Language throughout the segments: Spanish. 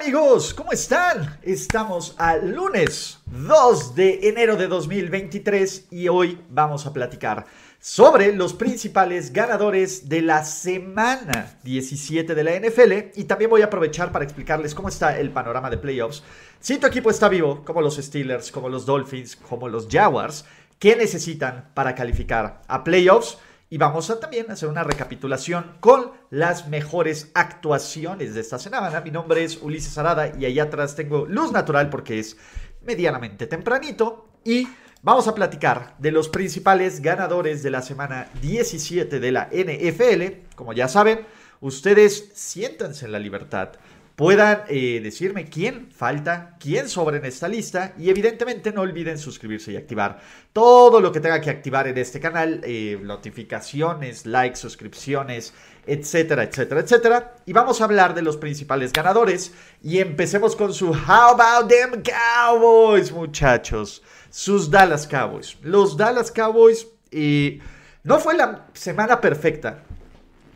Amigos, ¿cómo están? Estamos al lunes 2 de enero de 2023 y hoy vamos a platicar sobre los principales ganadores de la semana 17 de la NFL y también voy a aprovechar para explicarles cómo está el panorama de playoffs. Si tu equipo está vivo, como los Steelers, como los Dolphins, como los Jaguars, ¿qué necesitan para calificar a playoffs? Y vamos a también hacer una recapitulación con las mejores actuaciones de esta semana. Mi nombre es Ulises Arada y allá atrás tengo luz natural porque es medianamente tempranito. Y vamos a platicar de los principales ganadores de la semana 17 de la NFL. Como ya saben, ustedes siéntanse en la libertad puedan eh, decirme quién falta, quién sobra en esta lista y evidentemente no olviden suscribirse y activar todo lo que tenga que activar en este canal, eh, notificaciones, likes, suscripciones, etcétera, etcétera, etcétera. Y vamos a hablar de los principales ganadores y empecemos con su How About Them Cowboys, muchachos. Sus Dallas Cowboys. Los Dallas Cowboys eh, no fue la semana perfecta,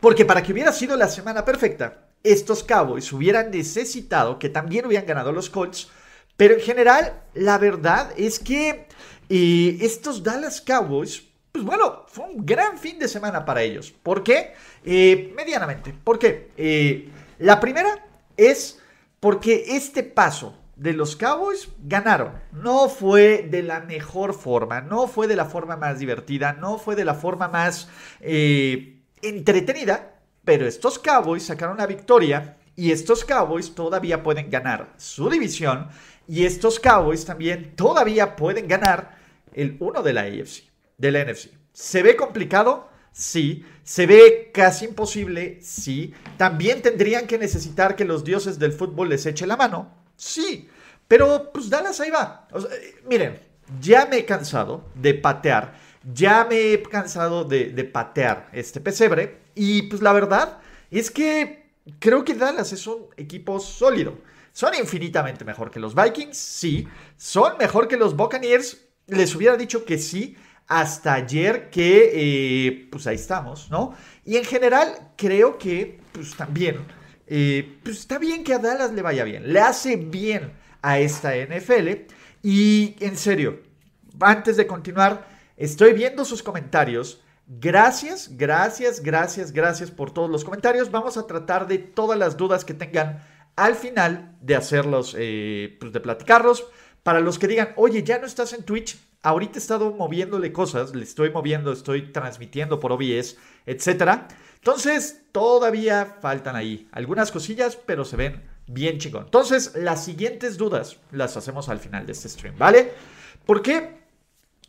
porque para que hubiera sido la semana perfecta, estos Cowboys hubieran necesitado que también hubieran ganado los Colts. Pero en general, la verdad es que eh, estos Dallas Cowboys, pues bueno, fue un gran fin de semana para ellos. ¿Por qué? Eh, medianamente. ¿Por qué? Eh, la primera es porque este paso de los Cowboys ganaron. No fue de la mejor forma, no fue de la forma más divertida, no fue de la forma más entretenida, pero estos Cowboys sacaron la victoria y estos Cowboys todavía pueden ganar su división y estos Cowboys también todavía pueden ganar el uno de la AFC, de la NFC. ¿Se ve complicado? Sí. ¿Se ve casi imposible? Sí. ¿También tendrían que necesitar que los dioses del fútbol les eche la mano? Sí. Pero pues Dallas ahí va. Eh, miren, ya me he cansado de patear ya me he cansado de, patear este pesebre. Y pues la verdad es que creo que Dallas es un equipo sólido. Son infinitamente mejor que los Vikings, sí. Son mejor que los Buccaneers. Les hubiera dicho que sí hasta ayer que eh, pues ahí estamos, ¿no? Y en general creo que pues también eh, pues está bien que a Dallas le vaya bien. Le hace bien a esta NFL. Y en serio, antes de continuar, Estoy viendo sus comentarios. Gracias, gracias, gracias, gracias por todos los comentarios. Vamos a tratar de todas las dudas que tengan al final de hacerlos, eh, pues de platicarlos. Para los que digan, oye, ya no estás en Twitch, ahorita he estado moviéndole cosas, le estoy moviendo, estoy transmitiendo por OBS, etc. Entonces, todavía faltan ahí algunas cosillas, pero se ven bien chingón. Entonces, las siguientes dudas las hacemos al final de este stream, ¿vale? ¿Por qué?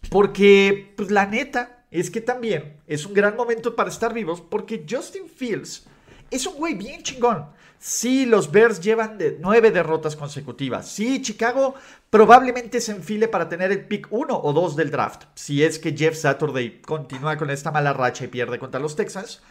Porque, pues la neta, es que también es un gran momento para estar vivos porque Justin Fields es un güey bien chingón. Sí, los Bears llevan de nueve derrotas consecutivas. Sí, Chicago probablemente se enfile para tener el pick 1 o 2 del draft. Si es que Jeff Saturday continúa con esta mala racha y pierde contra los Texans.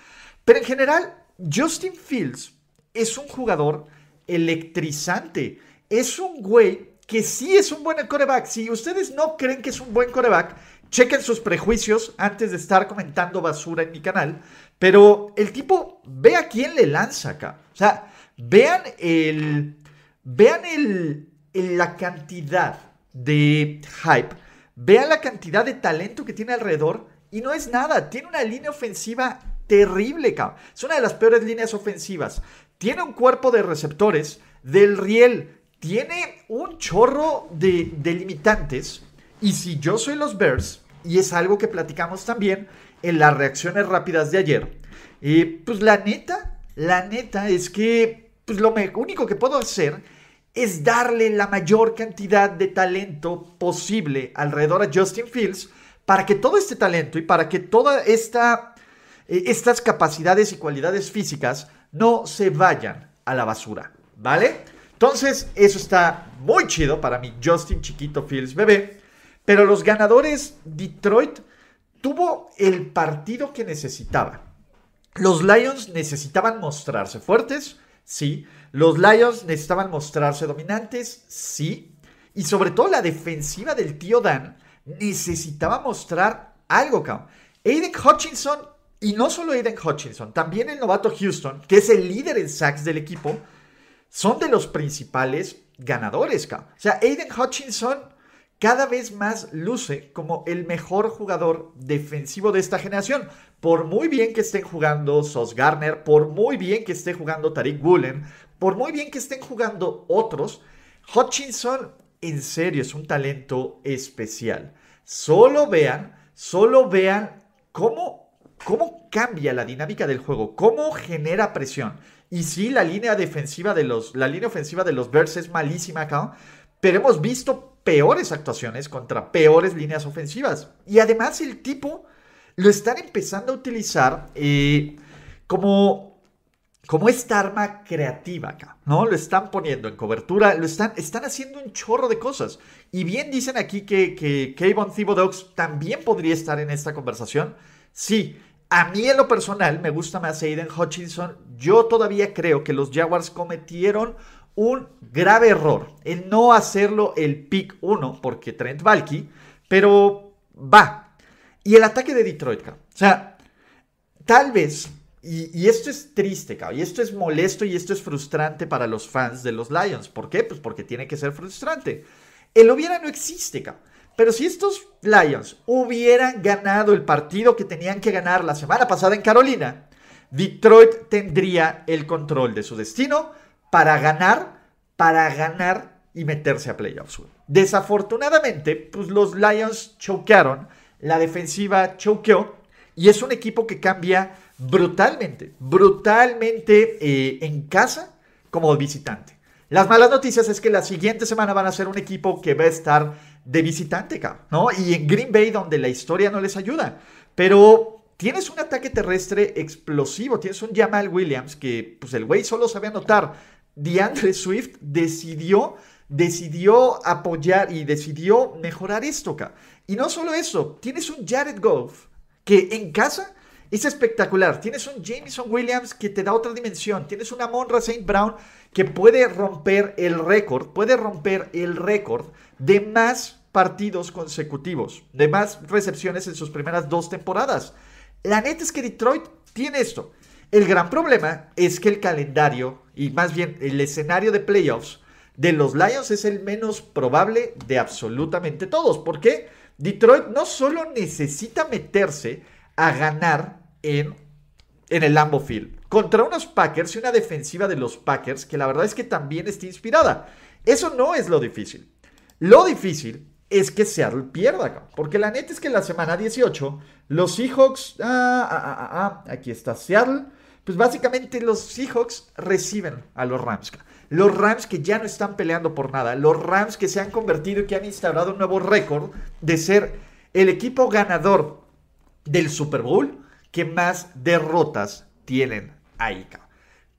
Pero en general, Justin Fields es un jugador electrizante. Es un güey que sí es un buen coreback. Si ustedes no creen que es un buen coreback, chequen sus prejuicios antes de estar comentando basura en mi canal. Pero el tipo, ve a quién le lanza acá. O sea, vean el. Vean el, la cantidad de hype. Vean la cantidad de talento que tiene alrededor. Y no es nada. Tiene una línea ofensiva terrible, cabrón. Es una de las peores líneas ofensivas. Tiene un cuerpo de receptores del riel tiene un chorro de, limitantes. Y si yo soy los Bears, y es algo que platicamos también en las reacciones rápidas de ayer, eh, pues la neta, la neta es que pues lo único que puedo hacer es darle la mayor cantidad de talento posible alrededor a Justin Fields para que todo este talento y para que todas esta, eh, estas capacidades y cualidades físicas no se vayan a la basura, ¿vale? Entonces, eso está muy chido para mi Justin Chiquito Fields bebé. Pero los ganadores, Detroit tuvo el partido que necesitaba. Los Lions necesitaban mostrarse fuertes, sí. Los Lions necesitaban mostrarse dominantes, sí. Y sobre todo la defensiva del tío Dan necesitaba mostrar algo, cabrón. Aiden Hutchinson, y no solo Aiden Hutchinson, también el novato Houston, que es el líder en sacks del equipo, son de los principales ganadores. O sea, Aiden Hutchinson cada vez más luce como el mejor jugador defensivo de esta generación. Por muy bien que estén jugando Sos Garner, por muy bien que esté jugando Tariq Woolen, por muy bien que estén jugando otros, Hutchinson en serio es un talento especial. Solo vean, solo vean cómo, cómo cambia la dinámica del juego, cómo genera presión. Y sí, la línea defensiva de los, la línea ofensiva de los Bears es malísima acá, pero hemos visto peores actuaciones contra peores líneas ofensivas. Y además el tipo lo están empezando a utilizar eh, como, como esta arma creativa acá, ¿no? Lo están poniendo en cobertura, lo están, están haciendo un chorro de cosas. Y bien dicen aquí que, que Thibodeaux también podría estar en esta conversación. Sí, a mí en lo personal me gusta más Aiden Hutchinson. Yo todavía creo que los Jaguars cometieron un grave error en no hacerlo el pick 1 porque Trent Valky, pero va. Y el ataque de Detroit, o sea, tal vez, y, esto es triste, y esto es molesto y esto es frustrante para los fans de los Lions. ¿Por qué? Pues porque tiene que ser frustrante. El hubiera no existe, cabrón. Pero si estos Lions hubieran ganado el partido que tenían que ganar la semana pasada en Carolina, Detroit tendría el control de su destino para ganar, para ganar y meterse a playoffs. Desafortunadamente, pues los Lions choquearon, la defensiva choqueó y es un equipo que cambia brutalmente, brutalmente eh, en casa como visitante. Las malas noticias es que la siguiente semana van a ser un equipo que va a estar de visitante, ¿no? Y en Green Bay, donde la historia no les ayuda. Pero tienes un ataque terrestre explosivo, tienes un Jamal Williams que, pues el güey solo sabe anotar DeAndre Swift decidió, decidió apoyar y decidió mejorar esto, Y no solo eso, tienes un Jared Goff que en casa es espectacular. Tienes un Jameson Williams que te da otra dimensión. Tienes una Monra St. Brown que puede romper el récord, puede romper el récord de más partidos consecutivos, de más recepciones en sus primeras dos temporadas. La neta es que Detroit tiene esto. El gran problema es que el calendario, y más bien el escenario de playoffs de los Lions es el menos probable de absolutamente todos. Porque Detroit no solo necesita meterse a ganar en, en el Lambeau Field contra unos Packers y una defensiva de los Packers que la verdad es que también está inspirada. Eso no es lo difícil. Lo difícil es que Seattle pierda, porque la neta es que en la semana 18 los Seahawks, ah, ah, ah, ah, aquí está Seattle, pues básicamente los Seahawks reciben a los Rams. Los Rams que ya no están peleando por nada. Los Rams que se han convertido y que han instaurado un nuevo récord de ser el equipo ganador del Super Bowl que más derrotas tienen ahí.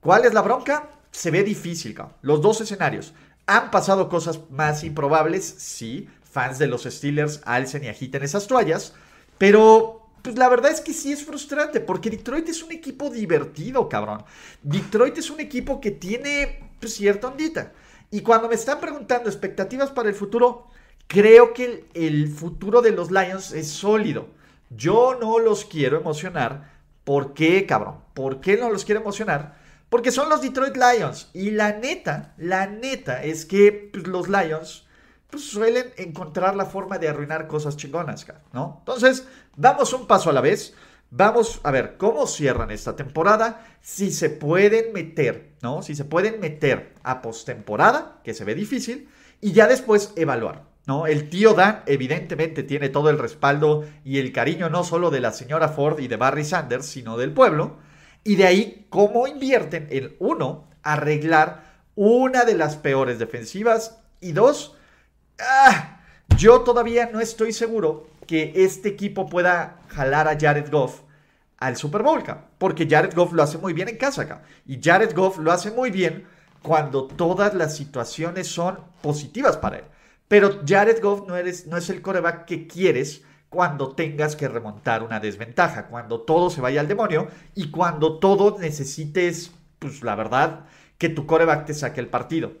¿Cuál es la bronca? Se ve difícil. Los dos escenarios. ¿Han pasado cosas más improbables? Sí. Fans de los Steelers alcen y agiten esas toallas. Pero pues la verdad es que sí es frustrante, porque Detroit es un equipo divertido, cabrón. Detroit es un equipo que tiene pues, cierta ondita. Y cuando me están preguntando expectativas para el futuro, creo que el, futuro de los Lions es sólido. Yo no los quiero emocionar. ¿Por qué, cabrón? ¿Por qué no los quiero emocionar? Porque son los Detroit Lions. Y la neta, la neta es que pues, los Lions pues suelen encontrar la forma de arruinar cosas chingonas, ¿no? Entonces, vamos un paso a la vez. Vamos a ver cómo cierran esta temporada, si se pueden meter, ¿no? Si se pueden meter a postemporada, que se ve difícil, y ya después evaluar, ¿no? El tío Dan evidentemente tiene todo el respaldo y el cariño no solo de la señora Ford y de Barry Sanders, sino del pueblo. Y de ahí cómo invierten en uno, arreglar una de las peores defensivas y dos, Ah, yo todavía no estoy seguro que este equipo pueda jalar a Jared Goff al Super Bowl, porque Jared Goff lo hace muy bien en casa acá. Y Jared Goff lo hace muy bien cuando todas las situaciones son positivas para él. Pero Jared Goff no, eres, no es el coreback que quieres cuando tengas que remontar una desventaja, cuando todo se vaya al demonio y cuando todo necesites, pues la verdad, que tu coreback te saque el partido.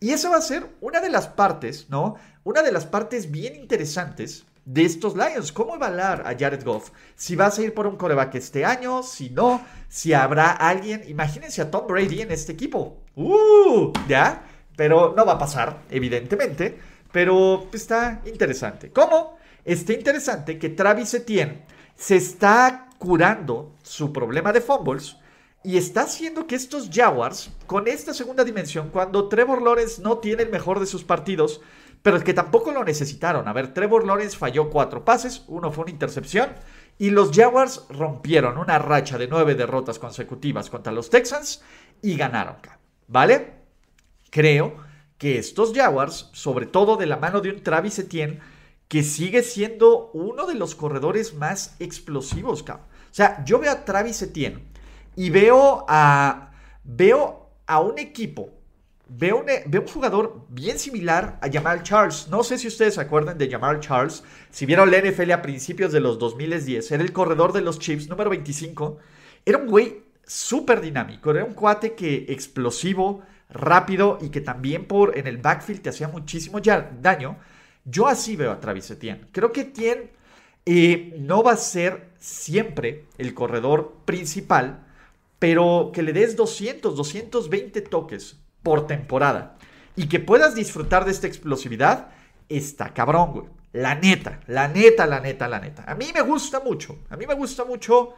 Y eso va a ser una de las partes, ¿no? Una de las partes bien interesantes de estos Lions. ¿Cómo evaluar a Jared Goff? Si vas a ir por un coreback este año, si no, si habrá alguien. Imagínense a Tom Brady en este equipo. ¡Uh! ¿Ya? Pero no va a pasar, evidentemente. Pero está interesante. ¿Cómo? Está interesante que Travis Etienne se está curando su problema de fumbles y está haciendo que estos Jaguars, con esta segunda dimensión, cuando Trevor Lawrence no tiene el mejor de sus partidos, pero es que tampoco lo necesitaron. A ver, Trevor Lawrence falló cuatro pases, uno fue una intercepción, y los Jaguars rompieron una racha de nueve derrotas consecutivas contra los Texans y ganaron. ¿Vale? Creo que estos Jaguars, sobre todo de la mano de un Travis Etienne, que sigue siendo uno de los corredores más explosivos, O sea, yo veo a Travis Etienne y veo a, veo a un equipo Veo un, un, jugador bien similar a Jamal Charles. No sé si ustedes se acuerdan de Jamal Charles. Si vieron la NFL a principios de los 2010, era el corredor de los Chiefs, número 25. Era un güey súper dinámico. Era un cuate que explosivo, rápido y que también por en el backfield te hacía muchísimo daño. Yo así veo a Travis Etienne. Creo que Etienne eh, no va a ser siempre el corredor principal, pero que le des 200, 220 toques por temporada y que puedas disfrutar de esta explosividad, está cabrón, güey. La neta, la neta, la neta, la neta. A mí me gusta mucho, a mí me gusta mucho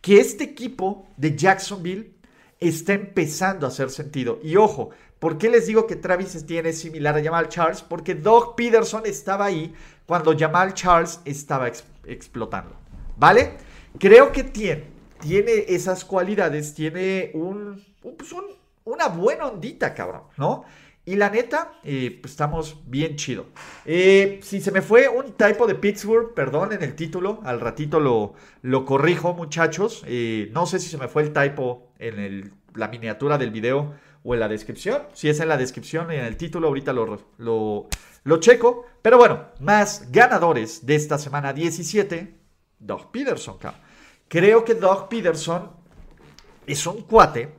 que este equipo de Jacksonville está empezando a hacer sentido. Y ojo, ¿por qué les digo que Travis tiene similar a Jamal Charles? Porque Doug Peterson estaba ahí cuando Jamal Charles estaba explotando. ¿Vale? Creo que tiene, tiene esas cualidades, tiene un, pues un una buena ondita, cabrón, ¿no? Y la neta, eh, pues estamos bien chido. Eh, si se me fue un typo de Pittsburgh, perdón en el título, al ratito lo, lo corrijo, muchachos. Eh, no sé si se me fue el typo en la miniatura del video o en la descripción. Si es en la descripción y en el título, ahorita lo, lo, lo checo. Pero bueno, más ganadores de esta semana 17, Doug Peterson. Creo que Doug Peterson es un cuate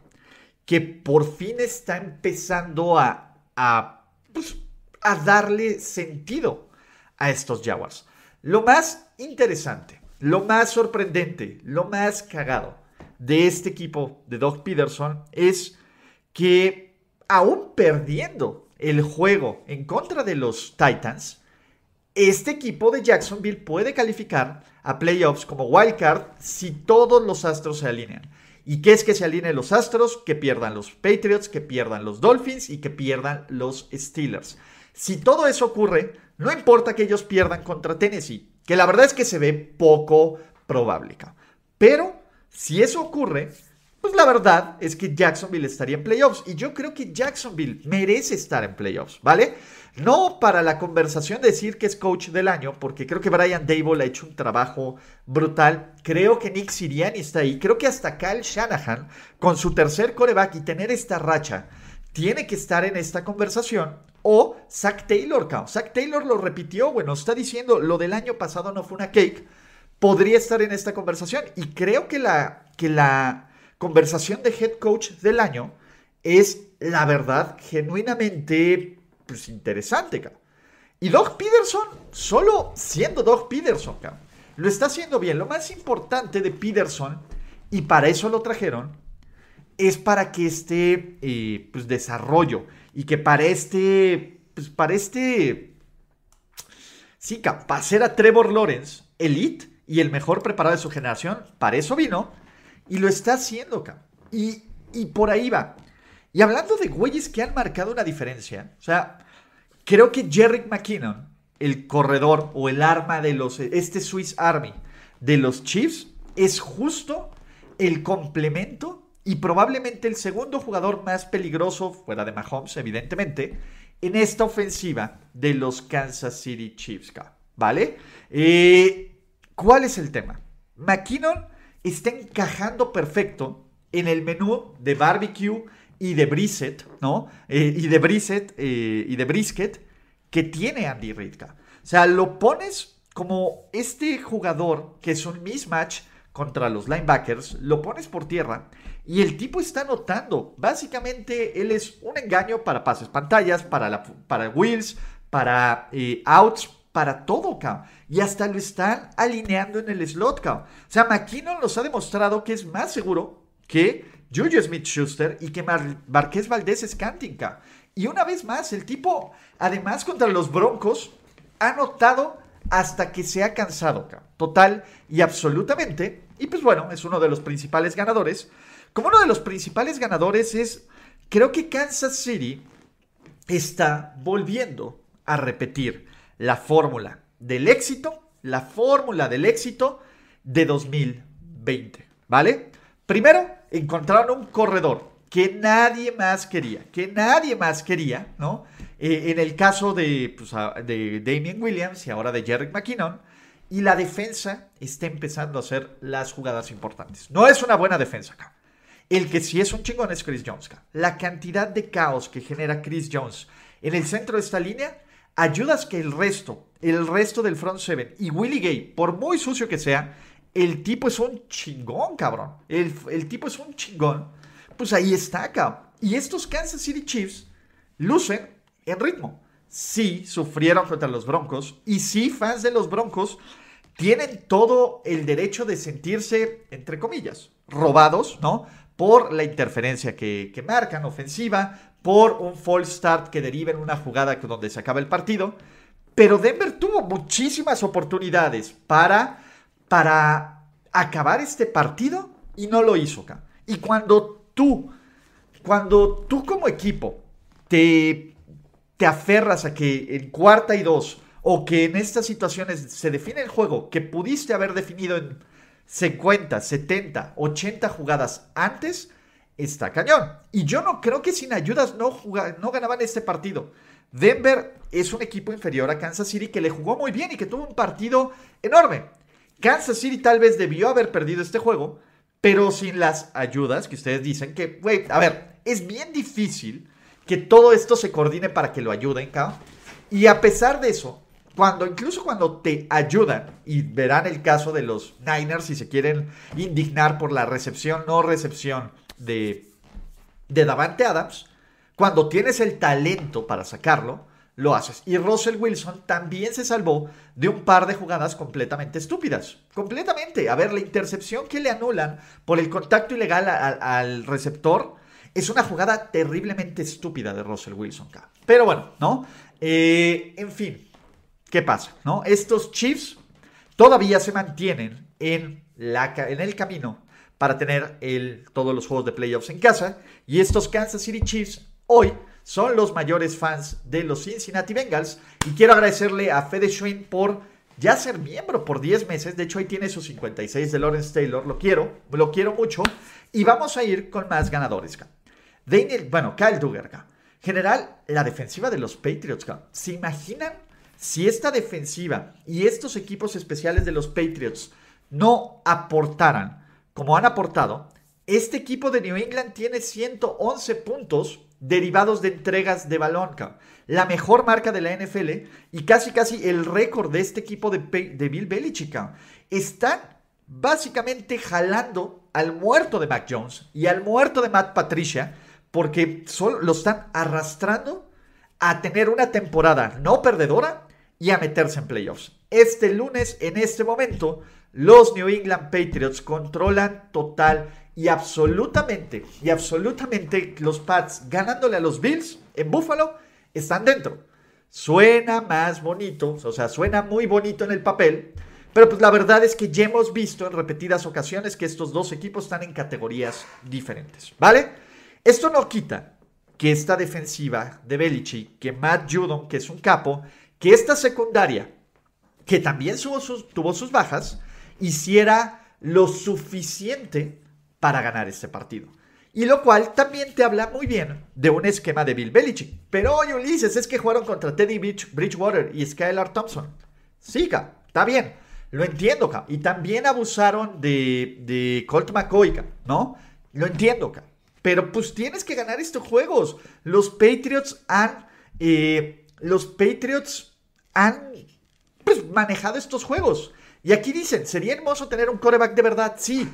que por fin está empezando a, a, pues, a darle sentido a estos Jaguars. Lo más interesante, lo más sorprendente, lo más cagado de este equipo de Doug Peterson es que aún perdiendo el juego en contra de los Titans, este equipo de Jacksonville puede calificar a playoffs como wildcard si todos los astros se alinean. ¿Y qué es que se alineen los Astros? Que pierdan los Patriots, que pierdan los Dolphins y que pierdan los Steelers. Si todo eso ocurre, no importa que ellos pierdan contra Tennessee, que la verdad es que se ve poco probable. Pero si eso ocurre, pues la verdad es que Jacksonville estaría en playoffs. Y yo creo que Jacksonville merece estar en playoffs, ¿vale? No para la conversación decir que es coach del año, porque creo que Brian Dable ha hecho un trabajo brutal. Creo que Nick Siriani está ahí. Creo que hasta Kyle Shanahan, con su tercer coreback y tener esta racha, tiene que estar en esta conversación. O Zach Taylor, Zach Taylor lo repitió, bueno, está diciendo lo del año pasado no fue una cake. Podría estar en esta conversación. Y creo que la, que la conversación de head coach del año es, la verdad, genuinamente pues, interesante, Y Doug Peterson, solo siendo Doug Peterson, lo está haciendo bien. Lo más importante de Peterson, y para eso lo trajeron, es para que este eh, pues, desarrollo y que para este, pues para este, sí, capaz ser a Trevor Lawrence, elite y el mejor preparado de su generación, para eso vino y lo está haciendo, Y, y por ahí va. Y hablando de güeyes que han marcado una diferencia, o sea, creo que Jerry McKinnon, el corredor o el arma de los, este Swiss Army de los Chiefs, es justo el complemento y probablemente el segundo jugador más peligroso, fuera de Mahomes, evidentemente, en esta ofensiva de los Kansas City Chiefs, ¿vale? Eh, ¿Cuál es el tema? McKinnon está encajando perfecto en el menú de barbecue y de brisket, ¿no? Eh, y de brisket eh, y de brisket que tiene Andy Reid. O sea, lo pones como este jugador que es un mismatch contra los linebackers, lo pones por tierra y el tipo está anotando. Básicamente, él es un engaño para pases pantallas, para, la, para wheels, para eh, outs, para todo, cabrón. Y hasta lo están alineando en el slot, cabrón. O sea, McKinnon nos ha demostrado que es más seguro que Juju Smith-Schuster y que Marqués Valdés es cabrón. Y una vez más, el tipo, además contra los Broncos, ha anotado hasta que se ha cansado, cabrón. Total y absolutamente. Y pues bueno, es uno de los principales ganadores. Como uno de los principales ganadores es, creo que Kansas City está volviendo a repetir la fórmula del éxito, la fórmula del éxito de 2020, ¿vale? Primero, encontraron un corredor que nadie más quería, que nadie más quería, ¿no? Eh, en el caso de, pues, de Damien Williams y ahora de Jerry McKinnon, y la defensa está empezando a hacer las jugadas importantes. No es una buena defensa acá. El que sí es un chingón es Chris Jones. La cantidad de caos que genera Chris Jones en el centro de esta línea ayudas que el resto, el resto del front seven y Willie Gay, por muy sucio que sea, el tipo es un chingón, cabrón. El, el tipo es un chingón. Pues ahí está, cabrón. Y estos Kansas City Chiefs lucen en ritmo. Sí, sufrieron contra los Broncos. Y sí, fans de los Broncos tienen todo el derecho de sentirse, entre comillas, robados, ¿no? por la interferencia que, marcan ofensiva, por un false start que deriva en una jugada donde se acaba el partido. Pero Denver tuvo muchísimas oportunidades para, para acabar este partido y no lo hizo. Y cuando tú, cuando tú como equipo te, te aferras a que en cuarta y dos o que en estas situaciones se define el juego que pudiste haber definido en 50, 70, 80 jugadas antes, está cañón. Y yo no creo que sin ayudas no, no ganaban este partido. Denver es un equipo inferior a Kansas City que le jugó muy bien y que tuvo un partido enorme. Kansas City tal vez debió haber perdido este juego, pero sin las ayudas que ustedes dicen que, güey, a ver, es bien difícil que todo esto se coordine para que lo ayuden, ¿ca? Y a pesar de eso, cuando, incluso cuando te ayudan, y verán el caso de los Niners si se quieren indignar por la recepción, no recepción de, Davante Adams, cuando tienes el talento para sacarlo, lo haces. Y Russell Wilson también se salvó de un par de jugadas completamente estúpidas. Completamente. A ver, la intercepción que le anulan por el contacto ilegal al receptor es una jugada terriblemente estúpida de Russell Wilson. Pero bueno, ¿no? Eh, en fin. ¿Qué pasa? ¿No? Estos Chiefs todavía se mantienen en, la, en el camino para tener todos los juegos de playoffs en casa. Y estos Kansas City Chiefs hoy son los mayores fans de los Cincinnati Bengals. Y quiero agradecerle a Fede Schwinn por ya ser miembro por 10 meses. De hecho, ahí tiene sus 56 de Lawrence Taylor. Lo quiero, lo quiero mucho. Y vamos a ir con más ganadores. Daniel, bueno, Kyle Duggar. General, la defensiva de los Patriots. ¿Se imaginan si esta defensiva y estos equipos especiales de los Patriots no aportaran como han aportado, este equipo de New England tiene 111 puntos derivados de entregas de balón, la mejor marca de la NFL y casi casi el récord de este equipo de, de Bill Belichick. Están básicamente jalando al muerto de Mac Jones y al muerto de Matt Patricia porque solo lo están arrastrando a tener una temporada no perdedora y a meterse en playoffs. Este lunes, en este momento, los New England Patriots controlan total y absolutamente, y absolutamente los Pats ganándole a los Bills en Buffalo, están dentro. Suena más bonito, o sea, suena muy bonito en el papel, pero pues la verdad es que ya hemos visto en repetidas ocasiones que estos dos equipos están en categorías diferentes, ¿vale? Esto no quita que esta defensiva de Belichick, que Matt Judon, que es un capo, que esta secundaria, que también tuvo sus bajas, hiciera lo suficiente para ganar este partido. Y lo cual también te habla muy bien de un esquema de Bill Belichick. Pero oye, Ulises, es que jugaron contra Teddy Bridgewater y Skylar Thompson. Siga, está bien. Lo entiendo, cabrón. Y también abusaron de, de Colt McCoy, ¿no? Lo entiendo, cabrón. Pero pues tienes que ganar estos juegos. Los Patriots han. Eh, los Patriots han pues, manejado estos juegos. Y aquí dicen, sería hermoso tener un coreback de verdad, sí.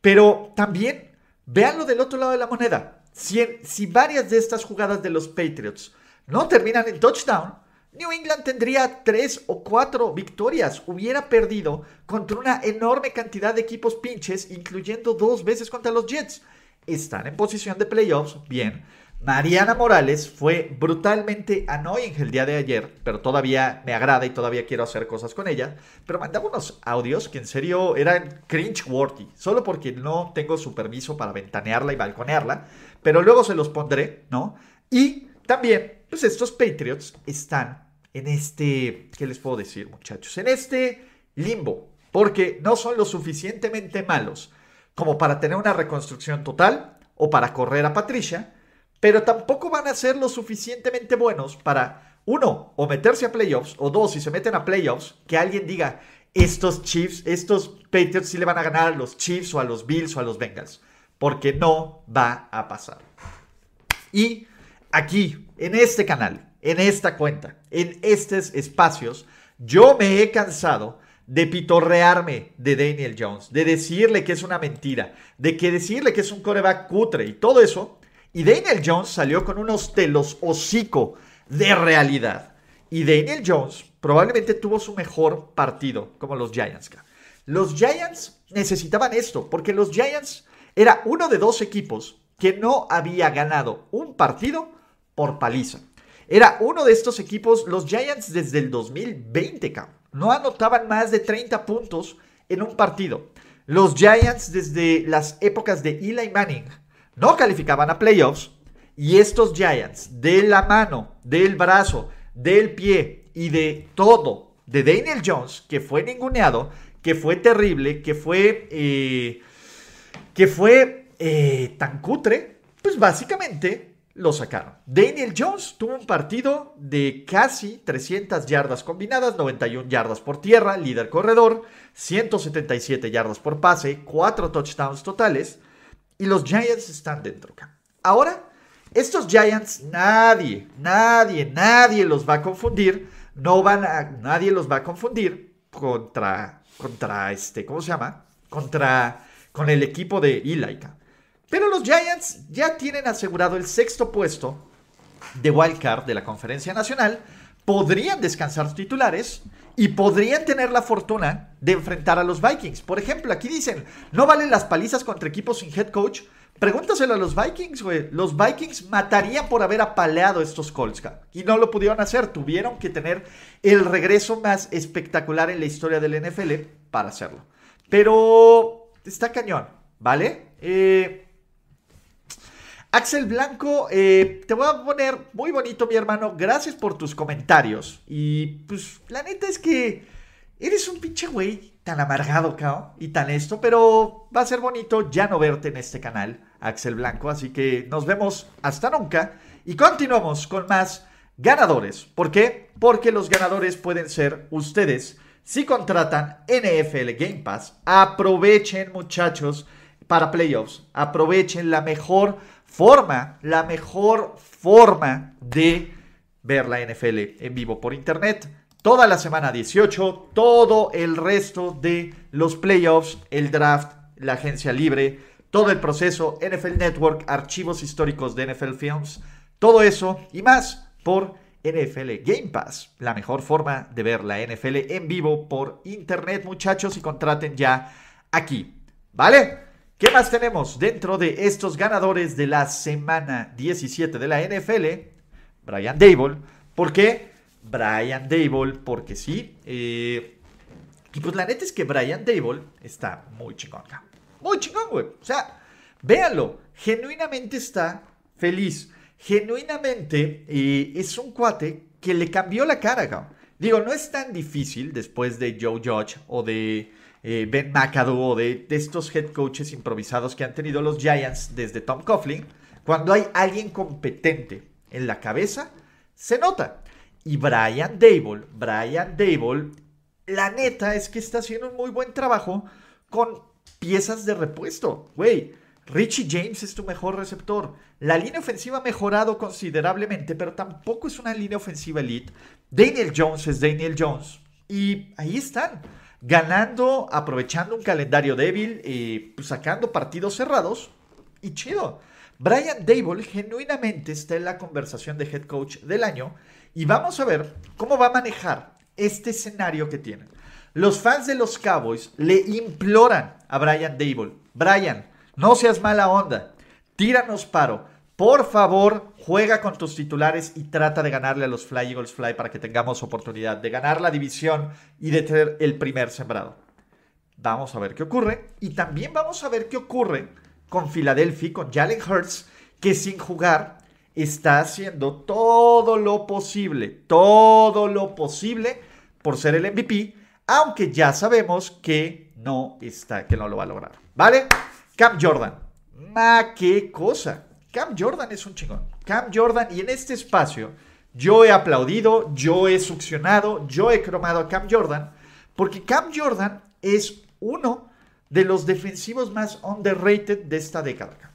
Pero también, véanlo del otro lado de la moneda. Si, si varias de estas jugadas de los Patriots no terminan en touchdown, New England tendría tres o cuatro victorias. Hubiera perdido contra una enorme cantidad de equipos pinches, incluyendo dos veces contra los Jets. Están en posición de playoffs, bien. Mariana Morales fue brutalmente annoying el día de ayer, pero todavía me agrada y todavía quiero hacer cosas con ella. Pero mandaba unos audios que en serio eran cringe-worthy, solo porque no tengo su permiso para ventanearla y balconearla, pero luego se los pondré, ¿no? Y también, pues estos Patriots están en este, ¿qué les puedo decir muchachos? En este limbo, porque no son lo suficientemente malos como para tener una reconstrucción total o para correr a Patricia, pero tampoco van a ser lo suficientemente buenos para, uno, o meterse a playoffs, o dos, si se meten a playoffs, que alguien diga, estos Chiefs, estos Patriots sí le van a ganar a los Chiefs o a los Bills o a los Bengals, porque no va a pasar. Y aquí, en este canal, en esta cuenta, en estos espacios, yo me he cansado de pitorrearme de Daniel Jones, de decirle que es una mentira, de que decirle que es un coreback cutre y todo eso. Y Daniel Jones salió con unos telos hocico de realidad. Y Daniel Jones probablemente tuvo su mejor partido, como los Giants. Los Giants necesitaban esto, porque los Giants era uno de dos equipos que no había ganado un partido por paliza. Era uno de estos equipos, los Giants desde el 2020, cabrón no anotaban más de 30 puntos en un partido. Los Giants desde las épocas de Eli Manning no calificaban a playoffs y estos Giants de la mano, del brazo, del pie y de todo de Daniel Jones, que fue ninguneado, que fue terrible, que fue, eh, que fue eh, tan cutre, pues básicamente lo sacaron. Daniel Jones tuvo un partido de casi 300 yardas combinadas, 91 yardas por tierra, líder corredor, 177 yardas por pase, 4 touchdowns totales y los Giants están dentro. Ahora, estos Giants nadie, nadie, nadie los va a confundir, no van a, nadie los va a confundir contra, contra este, ¿cómo se llama? Contra, con el equipo de Eli. Pero los Giants ya tienen asegurado el sexto puesto de wildcard de la Conferencia Nacional. Podrían descansar titulares y podrían tener la fortuna de enfrentar a los Vikings. Por ejemplo, aquí dicen, no valen las palizas contra equipos sin head coach. Pregúntaselo a los Vikings, güey. Los Vikings matarían por haber apaleado a estos Colts. Y no lo pudieron hacer. Tuvieron que tener el regreso más espectacular en la historia del NFL para hacerlo. Pero está cañón, ¿vale? Eh, Axel Blanco, eh, te voy a poner muy bonito, mi hermano. Gracias por tus comentarios. Y pues, la neta es que eres un pinche güey tan amargado, cao, y tan esto, pero va a ser bonito ya no verte en este canal, Axel Blanco. Así que nos vemos hasta nunca y continuamos con más ganadores. ¿Por qué? Porque los ganadores pueden ser ustedes si contratan NFL Game Pass. Aprovechen, muchachos, para playoffs. Aprovechen la mejor forma, la mejor forma de ver la NFL en vivo por internet. Toda la semana 18, todo el resto de los playoffs, el draft, la agencia libre, todo el proceso, NFL Network, archivos históricos de NFL Films, todo eso y más por NFL Game Pass, la mejor forma de ver la NFL en vivo por internet, muchachos, y contraten ya aquí. ¿Vale? ¿Qué más tenemos dentro de estos ganadores de la semana 17 de la NFL? Brian Dable. ¿Por qué? Brian Dable, porque sí. Eh, y pues la neta es que Brian Dable está muy chingón. Muy chingón, güey. O sea, véanlo. Genuinamente está feliz. Genuinamente eh, es un cuate que le cambió la cara, Digo, no es tan difícil después de Joe Judge o de eh, Ben McAdoo de, de, estos head coaches improvisados que han tenido los Giants desde Tom Coughlin, cuando hay alguien competente en la cabeza, se nota. Y Brian Dable, Brian Dable la neta es que está haciendo un muy buen trabajo con piezas de repuesto. Güey, Richie James es tu mejor receptor. La línea ofensiva ha mejorado considerablemente, pero tampoco es una línea ofensiva elite. Daniel Jones es Daniel Jones. Y ahí están, ganando, aprovechando un calendario débil, y pues, sacando partidos cerrados. Y chido. Brian Dable genuinamente está en la conversación de head coach del año. Y vamos a ver cómo va a manejar este escenario que tienen. Los fans de los Cowboys le imploran a Brian Dable. Brian, no seas mala onda. Tíranos paro. Por favor, juega con tus titulares y trata de ganarle a los Fly Eagles Fly para que tengamos oportunidad de ganar la división y de tener el primer sembrado. Vamos a ver qué ocurre. Y también vamos a ver qué ocurre con Philadelphia, con Jalen Hurts, que sin jugar está haciendo todo lo posible, todo lo posible por ser el MVP, aunque ya sabemos que no está, que no lo va a lograr. ¿Vale? Cam Jordan. Ma, qué cosa. Cam Jordan es un chingón. Cam Jordan, y en este espacio yo he aplaudido, yo he succionado, yo he cromado a Cam Jordan, porque Cam Jordan es uno de los defensivos más underrated de esta década.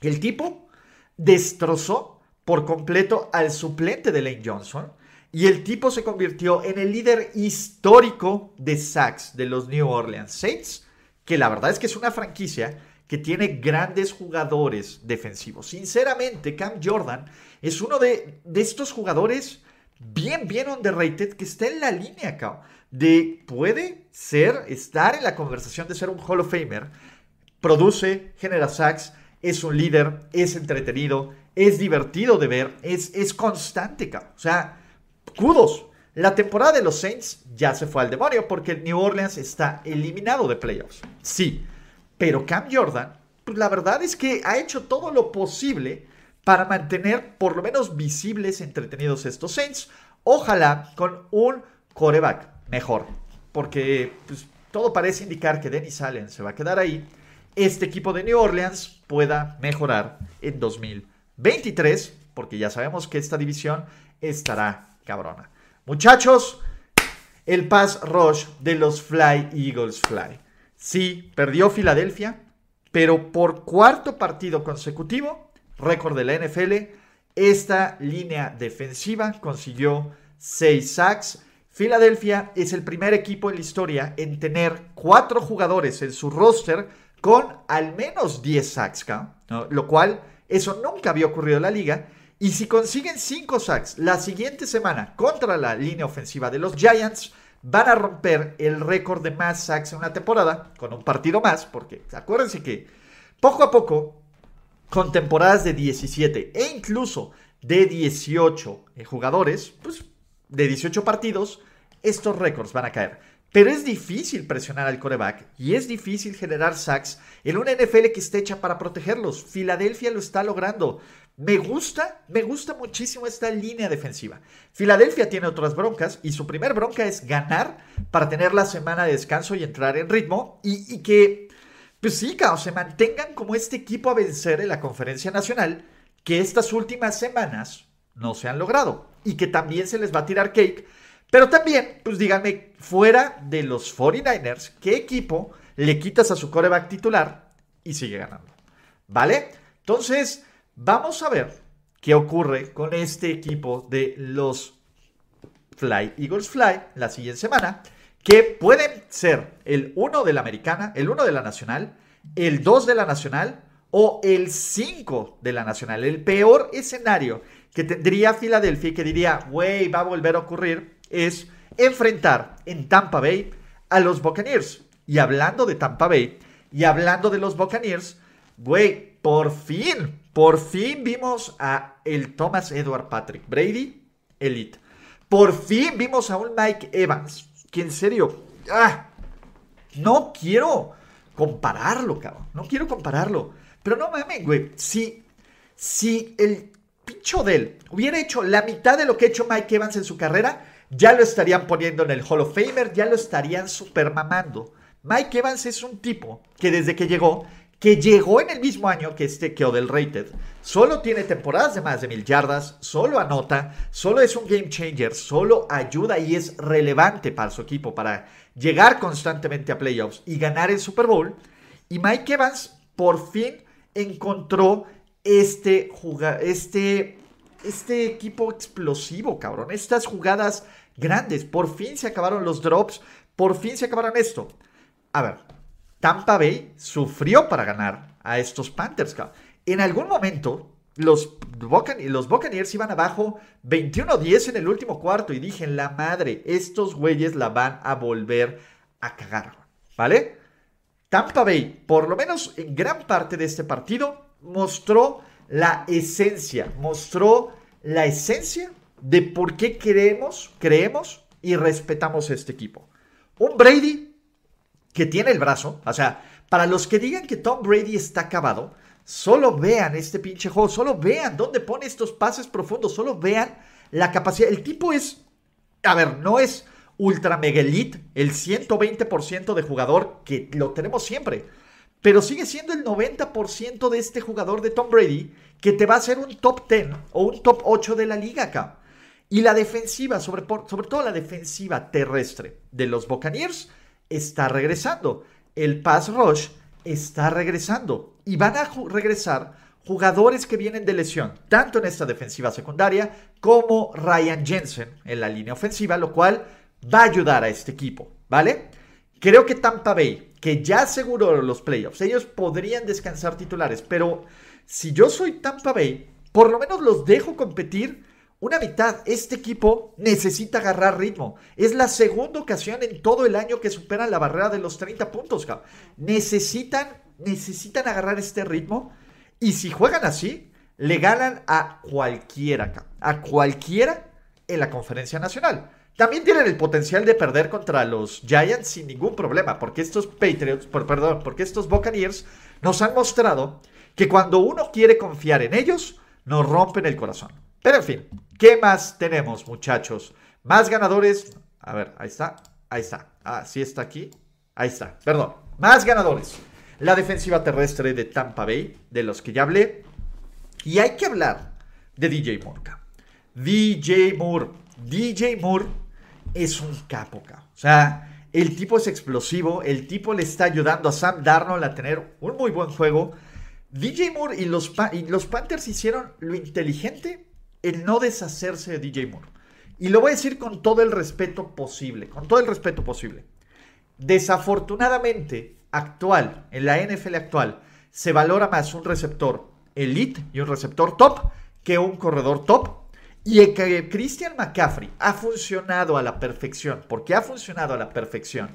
El tipo destrozó por completo al suplente de Lane Johnson y el tipo se convirtió en el líder histórico de sacks de los New Orleans Saints, que la verdad es que es una franquicia que tiene grandes jugadores defensivos. Sinceramente, Cam Jordan es uno de, estos jugadores bien, bien underrated que está en la línea acá. De puede ser, estar en la conversación de ser un Hall of Famer. Produce, genera sacks, es un líder, es entretenido, es divertido de ver, es, es constante, cabrón. O sea, kudos. La temporada de los Saints ya se fue al demonio porque New Orleans está eliminado de playoffs. Sí, pero Cam Jordan, pues la verdad es que ha hecho todo lo posible para mantener por lo menos visibles, entretenidos estos Saints. Ojalá con un coreback mejor. Porque pues, todo parece indicar que Dennis Allen se va a quedar ahí. Este equipo de New Orleans pueda mejorar en 2023. Porque ya sabemos que esta división estará cabrona. Muchachos, el pass rush de los Fly Eagles Fly. Sí, perdió Filadelfia, pero por cuarto partido consecutivo, récord de la NFL, esta línea defensiva consiguió 6 sacks. Filadelfia es el primer equipo en la historia en tener cuatro jugadores en su roster con al menos 10 sacks, lo cual eso nunca había ocurrido en la liga. Y si consiguen 5 sacks la siguiente semana contra la línea ofensiva de los Giants, van a romper el récord de más sacks en una temporada con un partido más, porque acuérdense que poco a poco, con temporadas de 17 e incluso de 18 eh, jugadores, pues de 18 partidos, estos récords van a caer. Pero es difícil presionar al coreback y es difícil generar sacks en una NFL que está hecha para protegerlos. Filadelfia lo está logrando. Me gusta, me gusta muchísimo esta línea defensiva. Filadelfia tiene otras broncas y su primer bronca es ganar para tener la semana de descanso y entrar en ritmo y, que, pues sí, se mantengan como este equipo a vencer en la conferencia nacional que estas últimas semanas no se han logrado y que también se les va a tirar cake. Pero también, pues díganme, fuera de los 49ers, ¿qué equipo le quitas a su coreback titular y sigue ganando? ¿Vale? Entonces... Vamos a ver qué ocurre con este equipo de los Fly Eagles Fly la siguiente semana, que pueden ser el 1 de la americana, el 1 de la nacional, el 2 de la nacional o el 5 de la nacional. El peor escenario que tendría Filadelfia y que diría, güey, va a volver a ocurrir, es enfrentar en Tampa Bay a los Buccaneers. Y hablando de Tampa Bay y hablando de los Buccaneers, güey, por fin por fin vimos a el Thomas Edward Patrick Brady Elite. Por fin vimos a un Mike Evans. Que en serio, ah, no quiero compararlo, cabrón. No quiero compararlo. Pero no mames, güey. Si, el pincho de él hubiera hecho la mitad de lo que ha hecho Mike Evans en su carrera, ya lo estarían poniendo en el Hall of Famer, ya lo estarían super mamando. Mike Evans es un tipo que desde que llegó que llegó en el mismo año que este Odell Rated, solo tiene temporadas de más de mil yardas, solo anota, solo es un game changer, solo ayuda y es relevante para su equipo para llegar constantemente a playoffs y ganar el Super Bowl. Y Mike Evans por fin encontró este, este, este equipo explosivo, cabrón. Estas jugadas grandes. Por fin se acabaron los drops. Por fin se acabaron esto. A ver, Tampa Bay sufrió para ganar a estos Panthers. En algún momento, los, los Buccaneers iban abajo 21-10 en el último cuarto. Y dije, la madre, estos güeyes la van a volver a cagar. ¿Vale? Tampa Bay, por lo menos en gran parte de este partido, mostró la esencia, mostró la esencia de por qué creemos, creemos y respetamos este equipo. Un Brady que tiene el brazo, o sea, para los que digan que Tom Brady está acabado, solo vean este pinche juego, solo vean dónde pone estos pases profundos, solo vean la capacidad. El tipo es, a ver, no es ultra mega elite, el 120% de jugador que lo tenemos siempre pero sigue siendo el 90% de este jugador de Tom Brady que te va a hacer un top 10 o un top 8 de la liga acá. Y la defensiva, sobre, sobre todo la defensiva terrestre de los Buccaneers, está regresando. El pass rush está regresando. Y van a regresar jugadores que vienen de lesión, tanto en esta defensiva secundaria como Ryan Jensen en la línea ofensiva, lo cual va a ayudar a este equipo, ¿vale? Creo que Tampa Bay, que ya aseguró los playoffs, ellos podrían descansar titulares, pero si yo soy Tampa Bay, por lo menos los dejo competir una mitad. Este equipo necesita agarrar ritmo. Es la segunda ocasión en todo el año que superan la barrera de los 30 puntos. Necesitan, necesitan agarrar este ritmo. Y si juegan así, le ganan a cualquiera, a cualquiera en la conferencia nacional. También tienen el potencial de perder contra los Giants sin ningún problema, porque estos Patriots, perdón, porque estos Buccaneers nos han mostrado que cuando uno quiere confiar en ellos, nos rompen el corazón. Pero en fin, ¿qué más tenemos, muchachos? Más ganadores. A ver, ahí está, ahí está. Ah, sí está aquí. Ahí está, perdón. Más ganadores. La defensiva terrestre de Tampa Bay, de los que ya hablé. Y hay que hablar de DJ Moore. DJ Moore. DJ Moore es un capo, O sea, el tipo es explosivo, el tipo le está ayudando a Sam Darnold a tener un muy buen juego. DJ Moore y los, y los Panthers hicieron lo inteligente en no deshacerse de DJ Moore. Y lo voy a decir con todo el respeto posible, con todo el respeto posible. Desafortunadamente, actual, en la NFL actual, se valora más un receptor elite y un receptor top que un corredor top y que Christian McCaffrey ha funcionado a la perfección, porque ha funcionado a la perfección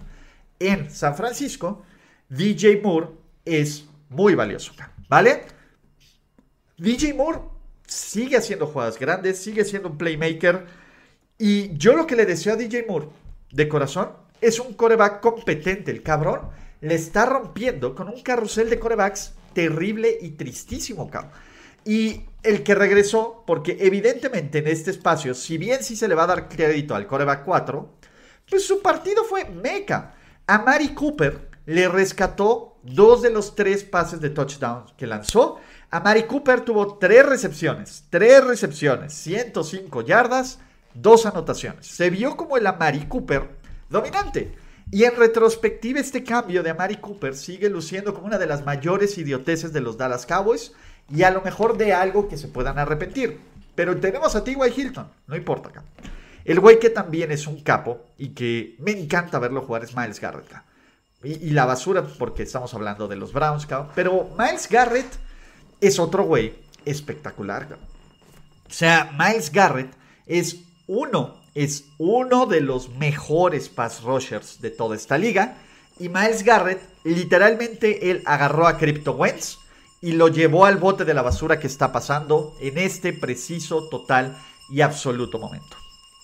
en San Francisco, DJ Moore es muy valioso, ¿vale? DJ Moore sigue haciendo jugadas grandes, sigue siendo un playmaker. Y yo lo que le deseo a DJ Moore, de corazón, es un coreback competente. El cabrón le está rompiendo con un carrusel de corebacks terrible y tristísimo, cabrón. Y el que regresó, porque evidentemente en este espacio, si bien sí se le va a dar crédito al coreback 4, pues su partido fue meca. A Mari Cooper le rescató dos de los tres pases de touchdown que lanzó. A Mari Cooper tuvo tres recepciones, tres recepciones, 105 yardas, dos anotaciones. Se vio como el Amari Cooper dominante. Y en retrospectiva, este cambio de Amari Cooper sigue luciendo como una de las mayores idioteces de los Dallas Cowboys y a lo mejor de algo que se puedan arrepentir. Pero tenemos a T.Y. Hilton, no importa acá. El güey que también es un capo y que me encanta verlo jugar es Miles Garrett. Y, la basura, porque estamos hablando de los Browns, pero Miles Garrett es otro güey espectacular. O sea, Miles Garrett es uno, es uno de los mejores pass rushers de toda esta liga. Y Miles Garrett, literalmente, él agarró a Crypto Wentz y lo llevó al bote de la basura que está pasando en este preciso, total y absoluto momento.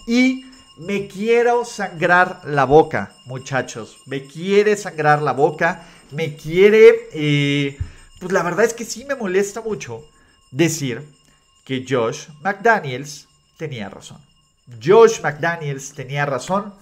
Y me quiero sangrar la boca, muchachos. Me quiere sangrar la boca. Me quiere... Eh, pues la verdad es que sí me molesta mucho decir que Josh McDaniels tenía razón. Josh McDaniels tenía razón.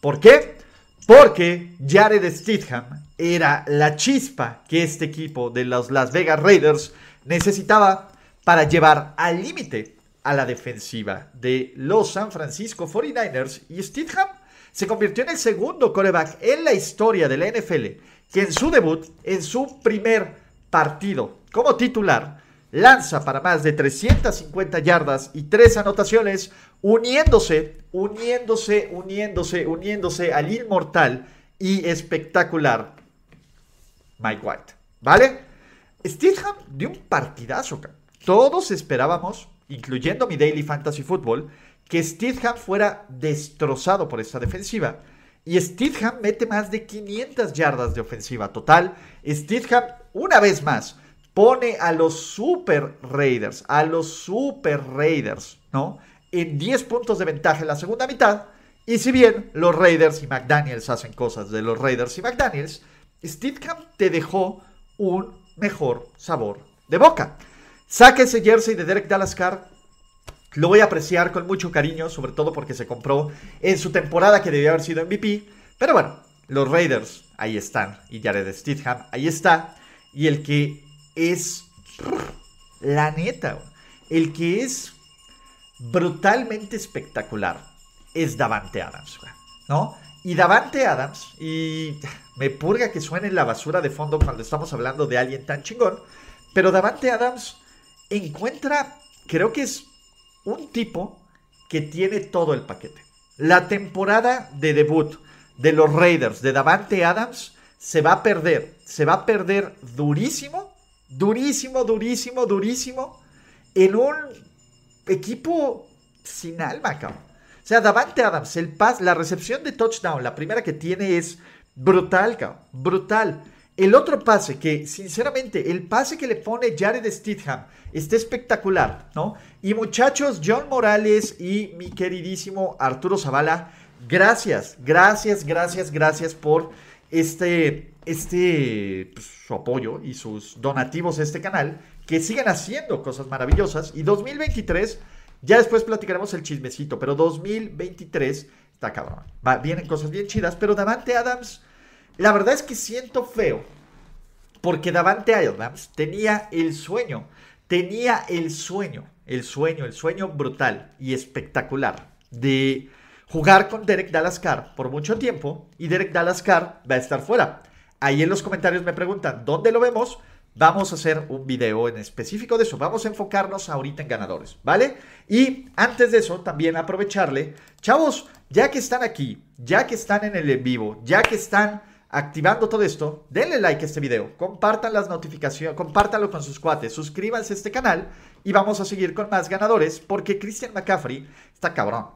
¿Por qué? Porque Jared Stidham era la chispa que este equipo de los Las Vegas Raiders necesitaba para llevar al límite a la defensiva de los San Francisco 49ers y Stidham se convirtió en el segundo coreback en la historia de la NFL que en su debut, en su primer partido como titular, lanza para más de 350 yardas y tres anotaciones, uniéndose, uniéndose, uniéndose, uniéndose al inmortal y espectacular Mike White. ¿Vale? Stidham dio un partidazo. Todos esperábamos, incluyendo mi Daily Fantasy Football, que Stidham fuera destrozado por esta defensiva. Y Stidham mete más de 500 yardas de ofensiva total. Stidham, una vez más, pone a los Super Raiders, a los Super Raiders, ¿no? En 10 puntos de ventaja en la segunda mitad. Y si bien los Raiders y McDaniels hacen cosas de los Raiders y McDaniels, Stidham te dejó un mejor sabor de boca. Saque ese jersey de Derek Dalascar. Lo voy a apreciar con mucho cariño, sobre todo porque se compró en su temporada que debía haber sido MVP. Pero bueno, los Raiders ahí están. Y Jared Stidham ahí está. Y el que es la neta, el que es brutalmente espectacular es Davante Adams, ¿no? Y Davante Adams, y me purga que suene la basura de fondo cuando estamos hablando de alguien tan chingón, pero Davante Adams encuentra, creo que es un tipo que tiene todo el paquete. La temporada de debut de los Raiders de Davante Adams se va a perder, se va a perder durísimo, durísimo, durísimo, durísimo en un equipo sin alma, cabrón. O sea, Davante Adams, el pas, la recepción de touchdown, la primera que tiene es brutal, cabrón, brutal. El otro pase que, sinceramente, el pase que le pone Jared Stidham está espectacular, ¿no? Y muchachos, John Morales y mi queridísimo Arturo Zavala, gracias, gracias, gracias, gracias por este, este, pues, su apoyo y sus donativos a este canal, que sigan haciendo cosas maravillosas. Y 2023 ya después platicaremos el chismecito, pero 2023 está cabrón. Va, vienen cosas bien chidas, pero Davante Adams, la verdad es que siento feo. Porque Davante Adams tenía el sueño, tenía el sueño, el sueño, el sueño brutal y espectacular de jugar con Derek Dalascar por mucho tiempo y Derek Dalascar va a estar fuera. Ahí en los comentarios me preguntan, ¿dónde lo vemos? Vamos a hacer un video en específico de eso. Vamos a enfocarnos ahorita en ganadores, ¿vale? Y antes de eso, también aprovecharle, chavos, ya que están aquí, ya que están en el en vivo, ya que están activando todo esto, denle like a este video, compartan las notificaciones, compártanlo con sus cuates, suscríbanse a este canal y vamos a seguir con más ganadores porque Christian McCaffrey está cabrón.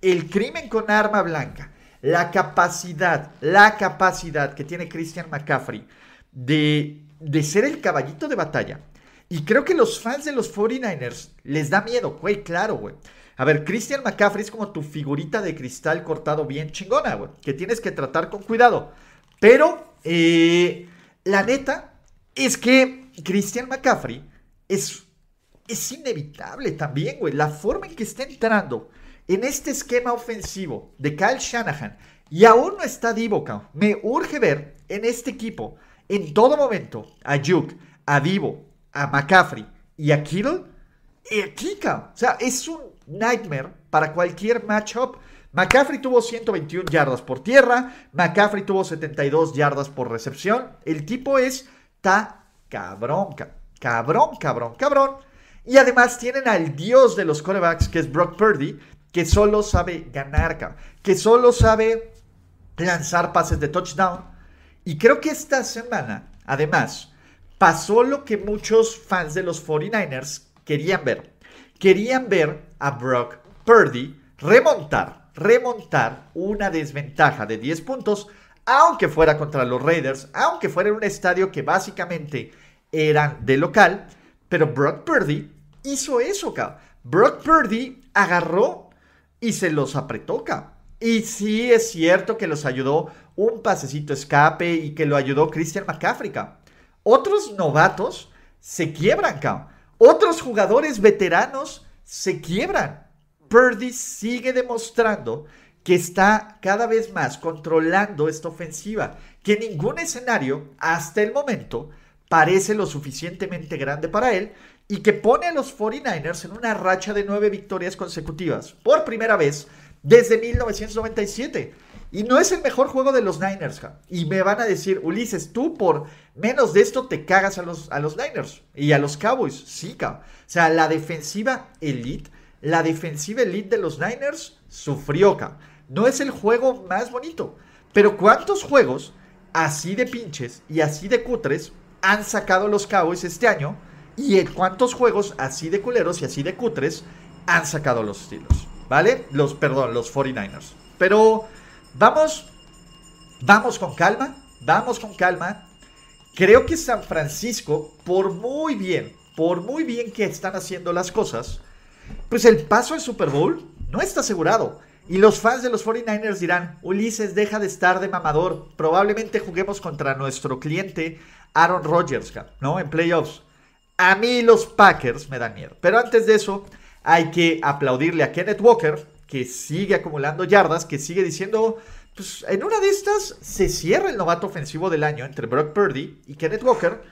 El crimen con arma blanca, la capacidad, la capacidad que tiene Christian McCaffrey de de ser el caballito de batalla. Y creo que los fans de los 49ers les da miedo, güey, claro, güey. A ver, Christian McCaffrey es como tu figurita de cristal cortado bien chingona, güey, que tienes que tratar con cuidado. Pero, eh, la neta es que Christian McCaffrey es, es inevitable también, güey. La forma en que está entrando en este esquema ofensivo de Kyle Shanahan y aún no está Divo, me urge ver en este equipo en todo momento a Juke, a Divo, a McCaffrey y a Kittle, y O sea, es un nightmare para cualquier matchup. McCaffrey tuvo 121 yardas por tierra, McCaffrey tuvo 72 yardas por recepción. El tipo es ta cabrón, cabrón, cabrón, cabrón. Y además tienen al dios de los corebacks, que es Brock Purdy, que solo sabe ganar, que solo sabe lanzar pases de touchdown y creo que esta semana, además, pasó lo que muchos fans de los 49ers querían ver. Querían ver a Brock Purdy remontar, remontar una desventaja de 10 puntos, aunque fuera contra los Raiders, aunque fuera en un estadio que básicamente eran de local, pero Brock Purdy hizo eso, cabrón. Brock Purdy agarró y se los apretó, cabrón. Y sí es cierto que los ayudó un pasecito escape y que lo ayudó Christian McCaffrey. Otros novatos se quiebran, Otros jugadores veteranos se quiebran. Purdy sigue demostrando que está cada vez más controlando esta ofensiva, que ningún escenario hasta el momento parece lo suficientemente grande para él y que pone a los 49ers en una racha de nueve victorias consecutivas por primera vez desde 1997. Y no es el mejor juego de los Niners. Y me van a decir, Ulises, tú por menos de esto te cagas a los, a los Niners y a los Cowboys. Sí, O sea, la defensiva elite, la defensiva elite de los Niners sufrió, No es el juego más bonito. Pero ¿cuántos juegos así de pinches y así de cutres han sacado los Cowboys este año? ¿Y cuántos juegos así de culeros y así de cutres han sacado los Steelers? ¿Vale? Los, perdón, los 49ers. Pero vamos, vamos con calma, vamos con calma. Creo que San Francisco, por muy bien, por muy bien que están haciendo las cosas, pues el paso al Super Bowl no está asegurado. Y los fans de los 49ers dirán, Ulises, deja de estar de mamador. Probablemente juguemos contra nuestro cliente Aaron Rodgers, ¿no? En playoffs. A mí los Packers me dan miedo. Pero antes de eso, hay que aplaudirle a Kenneth Walker, que sigue acumulando yardas, que sigue diciendo, pues en una de estas se cierra el novato ofensivo del año entre Brock Purdy y Kenneth Walker.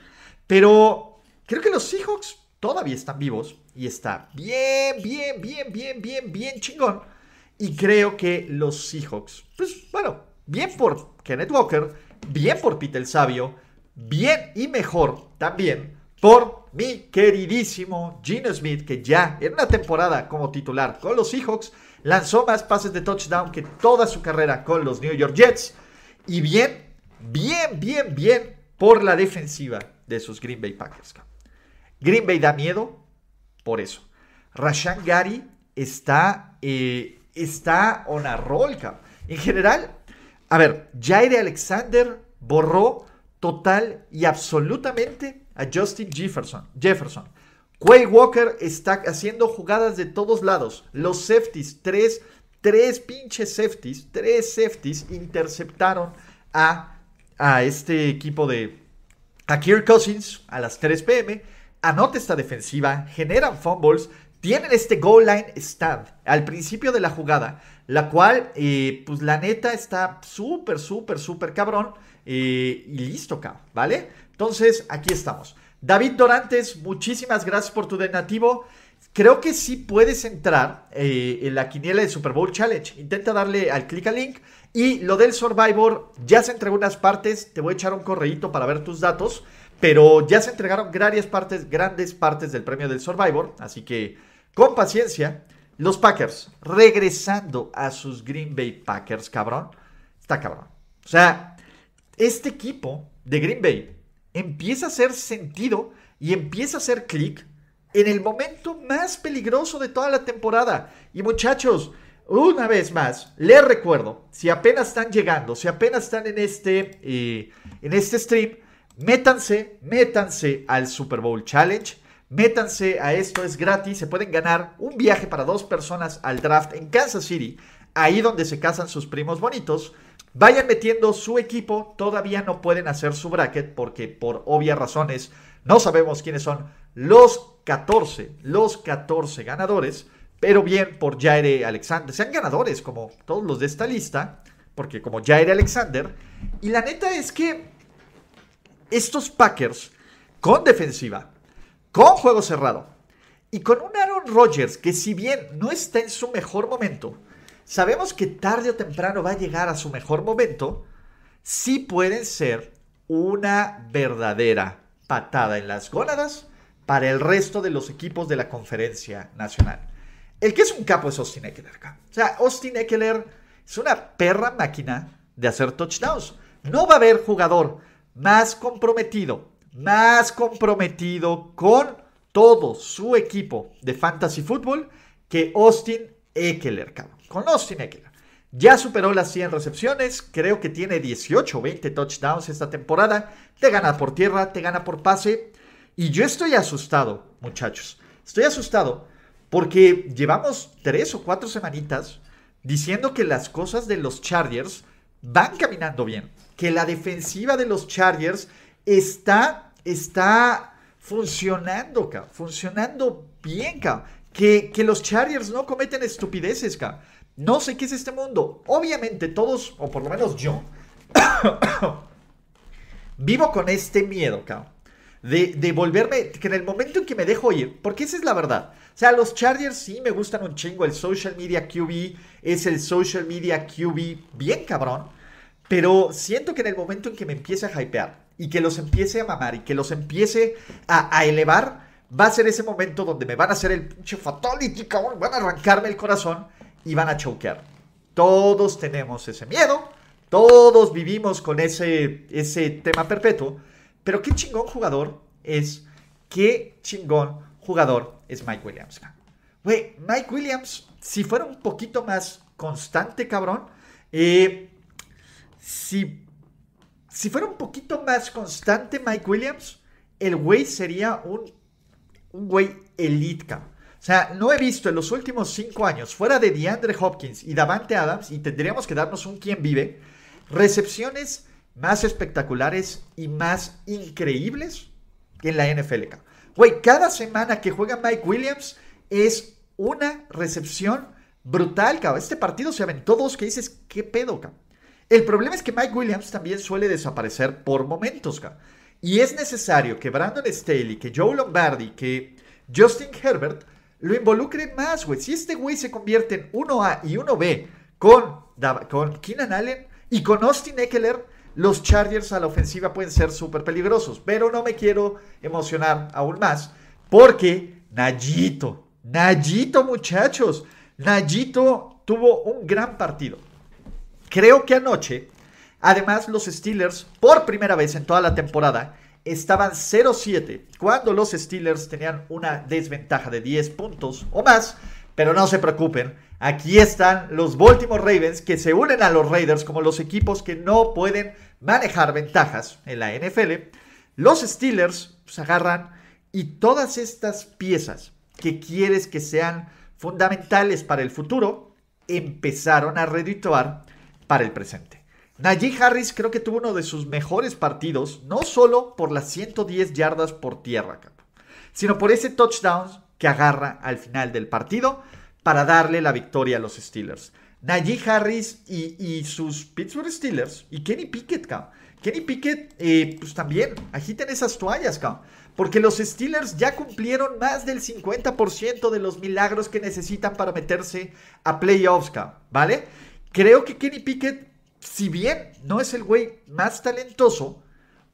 Pero creo que los Seahawks todavía están vivos y está bien, bien, bien, bien, bien, bien chingón. Y creo que los Seahawks, pues bueno, bien por Kenneth Walker, bien por Pete el Sabio, bien y mejor también por mi queridísimo Gino Smith, que ya en una temporada como titular con los Seahawks lanzó más pases de touchdown que toda su carrera con los New York Jets. Y bien, bien, bien, bien por la defensiva de sus Green Bay Packers. Green Bay da miedo por eso. Rashan Gary está, eh, está on a roll. En general, a ver, Jaire Alexander borró total y absolutamente a Justin Jefferson. Jefferson. Quay Walker está haciendo jugadas de todos lados. Los safeties, tres, tres pinches safeties, tres safeties interceptaron a, a este equipo de a Kirk Cousins a las 3 pm. Anota esta defensiva, generan fumbles, tienen este goal line stand al principio de la jugada, la cual, eh, pues la neta está súper, súper, súper cabrón. Eh, y listo, cabrón, ¿vale? Entonces, aquí estamos. David Dorantes, muchísimas gracias por tu donativo. Creo que sí puedes entrar eh, en la quiniela de Super Bowl Challenge. Intenta darle al clic al link. Y lo del Survivor, ya se entregó unas partes. Te voy a echar un correíto para ver tus datos. Pero ya se entregaron grandes partes, grandes partes del premio del Survivor. Así que, con paciencia, los Packers regresando a sus Green Bay Packers, cabrón. Está cabrón. O sea, este equipo de Green Bay empieza a hacer sentido y empieza a hacer clic en el momento más peligroso de toda la temporada. Y muchachos, una vez más, les recuerdo, si apenas están llegando, si apenas están en este, eh, en este stream, métanse, métanse al Super Bowl Challenge. Métanse a esto, es gratis. Se pueden ganar un viaje para dos personas al draft en Kansas City, ahí donde se casan sus primos bonitos. Vayan metiendo su equipo, todavía no pueden hacer su bracket porque por obvias razones no sabemos quiénes son los 14, los 14 ganadores, pero bien por Jaire Alexander, sean ganadores como todos los de esta lista, porque como Jaire Alexander, y la neta es que estos Packers con defensiva, con juego cerrado y con un Aaron Rodgers que si bien no está en su mejor momento, sabemos que tarde o temprano va a llegar a su mejor momento, sí pueden ser una verdadera patada en las gónadas para el resto de los equipos de la conferencia nacional. El que es un capo es Austin Eckler. O sea, Austin Eckler es una perra máquina de hacer touchdowns. No va a haber jugador más comprometido, más comprometido con todo su equipo de fantasy fútbol que Austin Eckler, cabrón con Austin Eckler. Ya superó las 100 recepciones, creo que tiene 18 o 20 touchdowns esta temporada. Te gana por tierra, te gana por pase. Y yo estoy asustado, muchachos. Estoy asustado porque llevamos tres o cuatro semanitas diciendo que las cosas de los Chargers van caminando bien. Que la defensiva de los Chargers está, está funcionando, funcionando bien, Que, que los Chargers no cometen estupideces, no sé qué es este mundo. Obviamente todos, o por lo menos yo, vivo con este miedo, cabrón. De, de, volverme, que en el momento en que me dejo ir, porque esa es la verdad. O sea, los Chargers sí me gustan un chingo. El social media QB es el social media QB bien cabrón. Pero siento que en el momento en que me empiece a hypear y que los empiece a mamar y que los empiece a, elevar, va a ser ese momento donde me van a hacer el pinche fatality, cabrón. Van a arrancarme el corazón y van a choquear. Todos tenemos ese miedo. Todos vivimos con ese, ese tema perpetuo. Pero qué chingón jugador es. Qué chingón jugador es Mike Williams. Güey, Mike Williams, si fuera un poquito más constante, cabrón. Eh, si, si fuera un poquito más constante Mike Williams, el güey sería un, un güey elite, cabrón. O sea, no he visto en los últimos cinco años, fuera de DeAndre Hopkins y Davante Adams, y tendríamos que darnos un quien vive, recepciones más espectaculares y más increíbles que en la NFL. Güey, cada semana que juega Mike Williams es una recepción brutal, cabrón. Este partido se aventó dos que dices, ¿qué pedo, cabrón? El problema es que Mike Williams también suele desaparecer por momentos, cabrón. Y es necesario que Brandon Staley, que Joe Lombardi, que Justin Herbert lo involucren más, güey. Si este güey se convierte en 1A y 1B con, con Keenan Allen y con Austin Eckler, los Chargers a la ofensiva pueden ser súper peligrosos. Pero no me quiero emocionar aún más porque Nayito, Nayito muchachos, Nayito tuvo un gran partido. Creo que anoche, además los Steelers, por primera vez en toda la temporada, estaban 0-7 cuando los Steelers tenían una desventaja de 10 puntos o más. Pero no se preocupen, aquí están los Baltimore Ravens que se unen a los Raiders como los equipos que no pueden manejar ventajas en la NFL. Los Steelers se agarran y todas estas piezas que quieres que sean fundamentales para el futuro empezaron a redituar para el presente. Najee Harris creo que tuvo uno de sus mejores partidos, no solo por las 110 yardas por tierra, sino por ese touchdown que agarra al final del partido para darle la victoria a los Steelers. Najee Harris y, sus Pittsburgh Steelers y Kenny Pickett, cabrón. Kenny Pickett, eh, pues también agiten esas toallas, cabrón. Porque los Steelers ya cumplieron más del 50% de los milagros que necesitan para meterse a playoffs. ¿Vale? Creo que Kenny Pickett, si bien no es el güey más talentoso,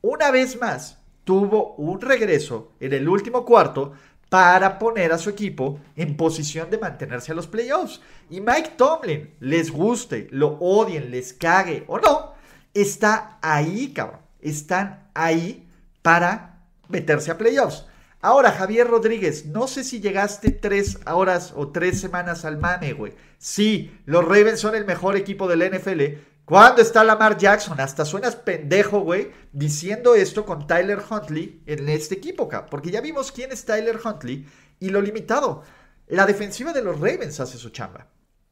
una vez más tuvo un regreso en el último cuarto para poner a su equipo en posición de mantenerse a los playoffs. Y Mike Tomlin, les guste, lo odien, les cague o no, está ahí, cabrón. Están ahí para meterse a playoffs. Ahora, Javier Rodríguez, no sé si llegaste tres horas o tres semanas al mame, güey. Sí, los Ravens son el mejor equipo del NFL, ¿Cuándo está Lamar Jackson? Hasta suenas pendejo, güey, diciendo esto con Tyler Huntley en este equipo, porque ya vimos quién es Tyler Huntley y lo limitado. La defensiva de los Ravens hace su chamba.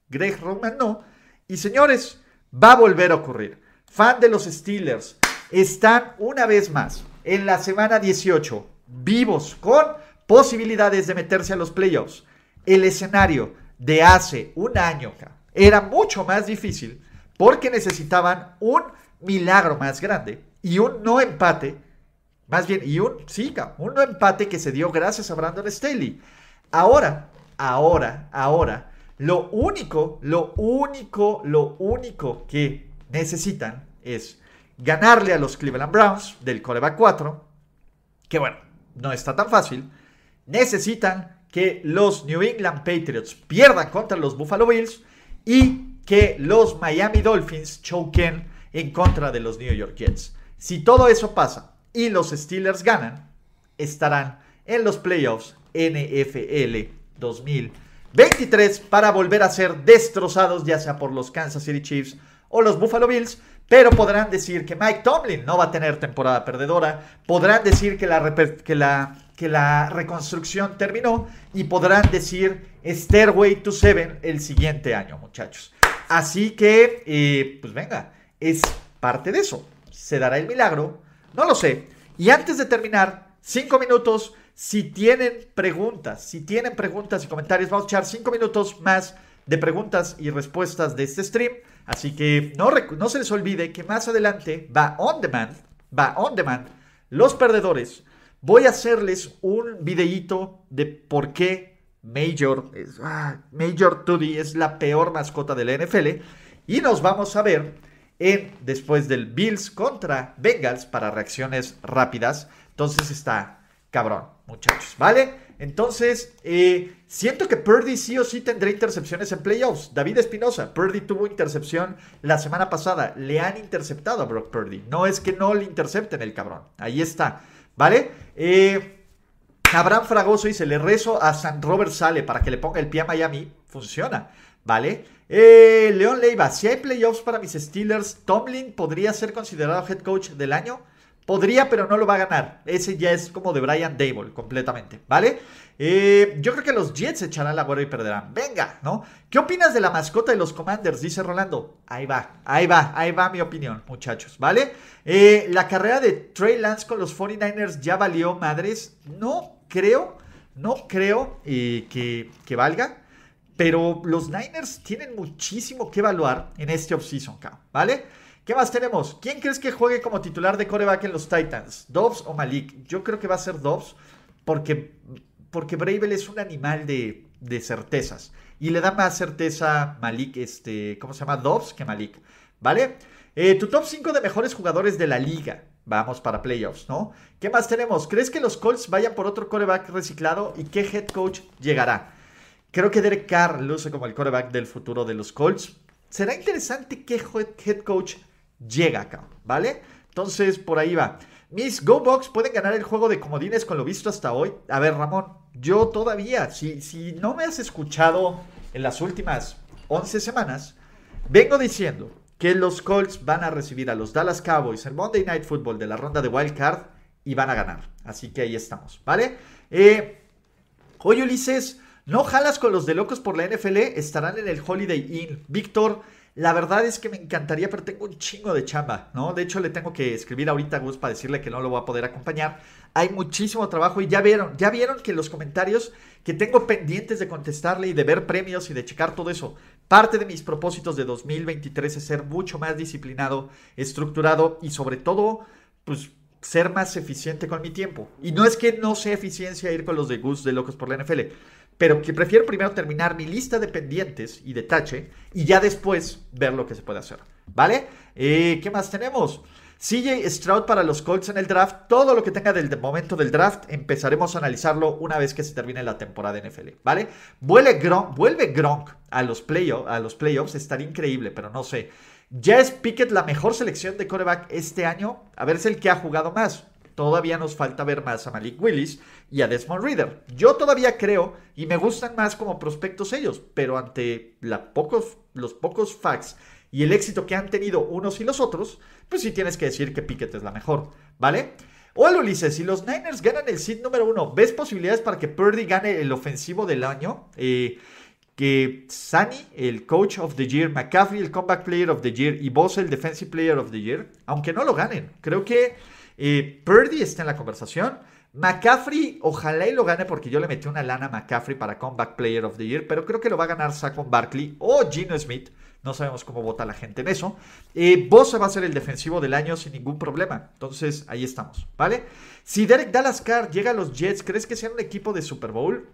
Greg Roman no. Y señores, va a volver a ocurrir. Fan de los Steelers, están una vez más en la semana 18, vivos, con posibilidades de meterse a los playoffs. El escenario de hace un año era mucho más difícil porque necesitaban un milagro más grande y un no empate, más bien, y un, sí, un no empate que se dio gracias a Brandon Staley. Ahora, ahora, ahora, lo único, lo único, lo único que necesitan es ganarle a los Cleveland Browns del coreback 4, que bueno, no está tan fácil. Necesitan que los New England Patriots pierdan contra los Buffalo Bills y que los Miami Dolphins choquen en contra de los New York Jets. Si todo eso pasa y los Steelers ganan, estarán en los playoffs NFL 2023 para volver a ser destrozados ya sea por los Kansas City Chiefs o los Buffalo Bills, pero podrán decir que Mike Tomlin no va a tener temporada perdedora, podrán decir que la, que la, que la reconstrucción terminó y podrán decir Stairway to Seven el siguiente año, muchachos. Así que, eh, pues venga, es parte de eso. ¿Se dará el milagro? No lo sé. Y antes de terminar, cinco minutos. Si tienen preguntas, si tienen preguntas y comentarios, vamos a echar cinco minutos más de preguntas y respuestas de este stream. Así que no, no se les olvide que más adelante va on demand, va on demand. Los perdedores, voy a hacerles un videíto de por qué Major, es, ah, Major es la peor mascota de la NFL. Y nos vamos a ver en después del Bills contra Bengals para reacciones rápidas. Entonces está cabrón, muchachos, ¿vale? Entonces, eh, siento que Purdy sí o sí tendrá intercepciones en playoffs. David Espinosa, Purdy tuvo intercepción la semana pasada. Le han interceptado a Brock Purdy. No es que no le intercepten el cabrón. Ahí está, ¿vale? Eh, Abraham Fragoso dice, le rezo a San Robert Sale para que le ponga el pie a Miami. Funciona, ¿vale? Eh, León Leiva, si hay playoffs para mis Steelers, Tomlin podría ser considerado head coach del año. Podría, pero no lo va a ganar. Ese ya es como de Brian Dable, completamente, ¿vale? Eh, yo creo que los Jets echarán la guardia y perderán. Venga, ¿no? ¿Qué opinas de la mascota de los Commanders? Dice Rolando. Ahí va, ahí va, ahí va mi opinión, muchachos, ¿vale? Eh, la carrera de Trey Lance con los 49ers ya valió madres. No creo, no creo eh, que, que valga. Pero los Niners tienen muchísimo que evaluar en este offseason, ¿vale? ¿Qué más tenemos? ¿Quién crees que juegue como titular de coreback en los Titans? ¿Dobbs o Malik? Yo creo que va a ser Dobbs porque, porque Bravel es un animal de, certezas. Y le da más certeza Malik, este, ¿cómo se llama? Dobbs que Malik. ¿Vale? Eh, tu top 5 de mejores jugadores de la liga. Vamos para playoffs, ¿no? ¿Qué más tenemos? ¿Crees que los Colts vayan por otro coreback reciclado? ¿Y qué head coach llegará? Creo que Derek Carr luce como el coreback del futuro de los Colts. Será interesante qué head coach llega acá, ¿vale? Entonces, por ahí va. Mis GoBox pueden ganar el juego de comodines con lo visto hasta hoy. A ver, Ramón, yo todavía, si, si no me has escuchado en las últimas 11 semanas, vengo diciendo que los Colts van a recibir a los Dallas Cowboys en Monday Night Football de la ronda de Wild Card y van a ganar. Así que ahí estamos, ¿vale? Eh, oye, Ulises, ¿no jalas con los de locos por la NFL? Estarán en el Holiday Inn. Víctor, la verdad es que me encantaría, pero tengo un chingo de chamba, ¿no? De hecho, le tengo que escribir ahorita a Gus para decirle que no lo voy a poder acompañar. Hay muchísimo trabajo y ya vieron, ya vieron que los comentarios que tengo pendientes de contestarle y de ver premios y de checar todo eso. Parte de mis propósitos de 2023 es ser mucho más disciplinado, estructurado y sobre todo, pues ser más eficiente con mi tiempo. Y no es que no sea eficiencia ir con los de Gus de Locos por la NFL pero que prefiero primero terminar mi lista de pendientes y de tache y ya después ver lo que se puede hacer. ¿Vale? Eh, ¿Qué más tenemos? CJ Stroud para los Colts en el draft. Todo lo que tenga del momento del draft empezaremos a analizarlo una vez que se termine la temporada NFL. ¿Vale? Vuelve Gronk, vuelve Gronk a los, playoffs. Estaría increíble, pero no sé. ¿Ya es Pickett la mejor selección de coreback este año? A ver si el que ha jugado más. Todavía nos falta ver más a Malik Willis y a Desmond Reader. Yo todavía creo y me gustan más como prospectos ellos, pero ante los pocos facts y el éxito que han tenido unos y los otros, pues sí tienes que decir que Pickett es la mejor, ¿vale? Hola Ulises, si los Niners ganan el seed número uno, ¿ves posibilidades para que Purdy gane el ofensivo del año? Eh, que Sani, el Coach of the Year, McCaffrey, el Comeback Player of the Year y Boss, el Defensive Player of the Year, aunque no lo ganen. Creo que eh, Purdy está en la conversación. McCaffrey, ojalá y lo gane porque yo le metí una lana a McCaffrey para Comeback Player of the Year, pero creo que lo va a ganar Saquon Barkley o Gino Smith. No sabemos cómo vota la gente en eso. Eh, Bosa va a ser el defensivo del año sin ningún problema. Entonces, ahí estamos, ¿vale? Si Derek Dallas Carr llega a los Jets, ¿crees que sea un equipo de Super Bowl?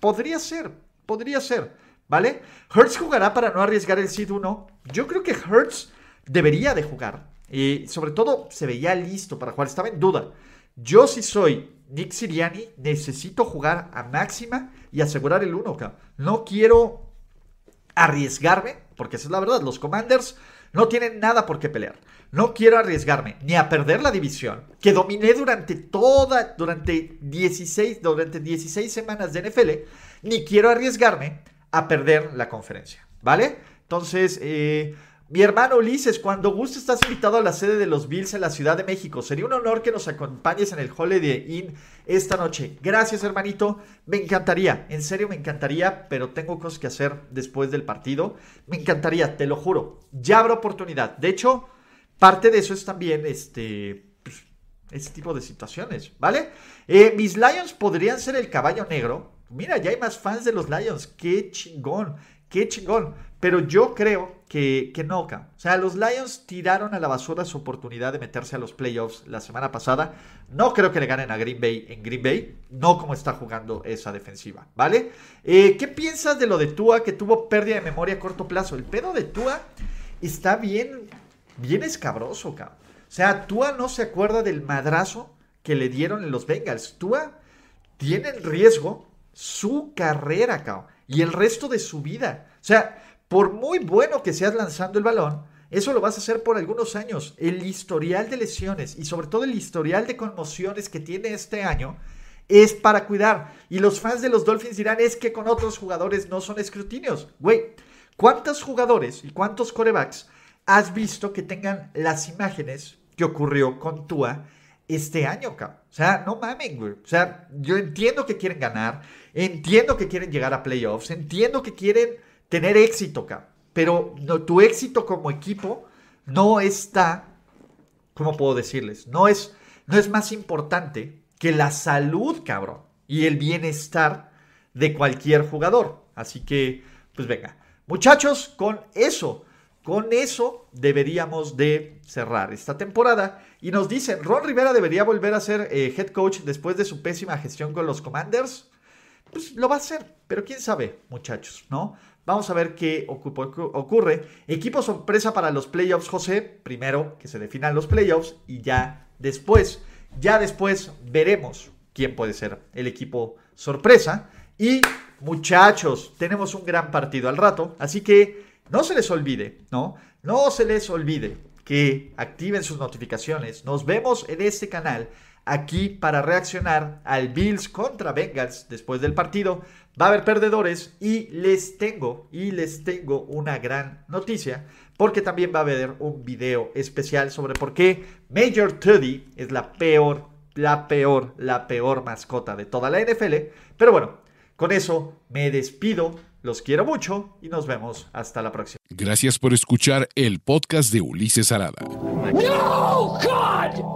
Podría ser, podría ser, ¿vale? Hertz jugará para no arriesgar el seed 1. Yo creo que Hertz debería de jugar. Y sobre todo se veía listo para jugar, estaba en duda. Yo si soy Nick Siriani, necesito jugar a máxima y asegurar el 1, No quiero arriesgarme, porque esa es la verdad, los Commanders no tienen nada por qué pelear. No quiero arriesgarme ni a perder la división, que dominé durante toda, durante 16, durante 16 semanas de NFL, ni quiero arriesgarme a perder la conferencia, ¿vale? Entonces, eh, mi hermano Ulises, cuando guste estás invitado a la sede de los Bills en la Ciudad de México. Sería un honor que nos acompañes en el Holiday Inn esta noche. Gracias, hermanito. Me encantaría, en serio me encantaría, pero tengo cosas que hacer después del partido. Me encantaría, te lo juro. Ya habrá oportunidad. De hecho, parte de eso es también este pues, tipo de situaciones, ¿vale? Eh, mis Lions podrían ser el caballo negro. Mira, ya hay más fans de los Lions. Qué chingón, qué chingón. Pero yo creo que, que no, O sea, los Lions tiraron a la basura su oportunidad de meterse a los playoffs la semana pasada. No creo que le ganen a Green Bay en Green Bay. No como está jugando esa defensiva, ¿vale? Eh, ¿Qué piensas de lo de Tua que tuvo pérdida de memoria a corto plazo? El pedo de Tua está bien, bien escabroso, cabrón. O sea, Tua no se acuerda del madrazo que le dieron en los Bengals. Tua tiene en riesgo su carrera, cabrón, y el resto de su vida. O sea, por muy bueno que seas lanzando el balón, eso lo vas a hacer por algunos años. El historial de lesiones y sobre todo el historial de conmociones que tiene este año es para cuidar. Y los fans de los Dolphins dirán, es que con otros jugadores no son escrutinios. Güey, ¿cuántos jugadores y cuántos corebacks has visto que tengan las imágenes que ocurrió con Tua este año, cabrón? O sea, no mamen, güey. O sea, yo entiendo que quieren ganar, entiendo que quieren llegar a playoffs, entiendo que quieren tener éxito, cabrón. Pero tu éxito como equipo no está, ¿cómo puedo decirles? No es, no es más importante que la salud, cabrón, y el bienestar de cualquier jugador. Así que, pues venga. Muchachos, con eso, con eso deberíamos de cerrar esta temporada. Y nos dicen, Ron Rivera debería volver a ser eh, head coach después de su pésima gestión con los Commanders. Pues lo va a hacer, pero quién sabe, muchachos, ¿no? Vamos a ver qué ocurre. Equipo sorpresa para los playoffs, José. Primero que se definan los playoffs y ya después ya después veremos quién puede ser el equipo sorpresa. Y muchachos, tenemos un gran partido al rato, así que no se les olvide, ¿no? No se les olvide que activen sus notificaciones. Nos vemos en este canal aquí para reaccionar al Bills contra Bengals después del partido. Va a haber perdedores y les tengo, y les tengo una gran noticia, porque también va a haber un video especial sobre por qué Major Tuddy es la peor, la peor, la peor mascota de toda la NFL. Pero bueno, con eso me despido. Los quiero mucho y nos vemos hasta la próxima. Gracias por escuchar el podcast de Ulises Arada. No, God!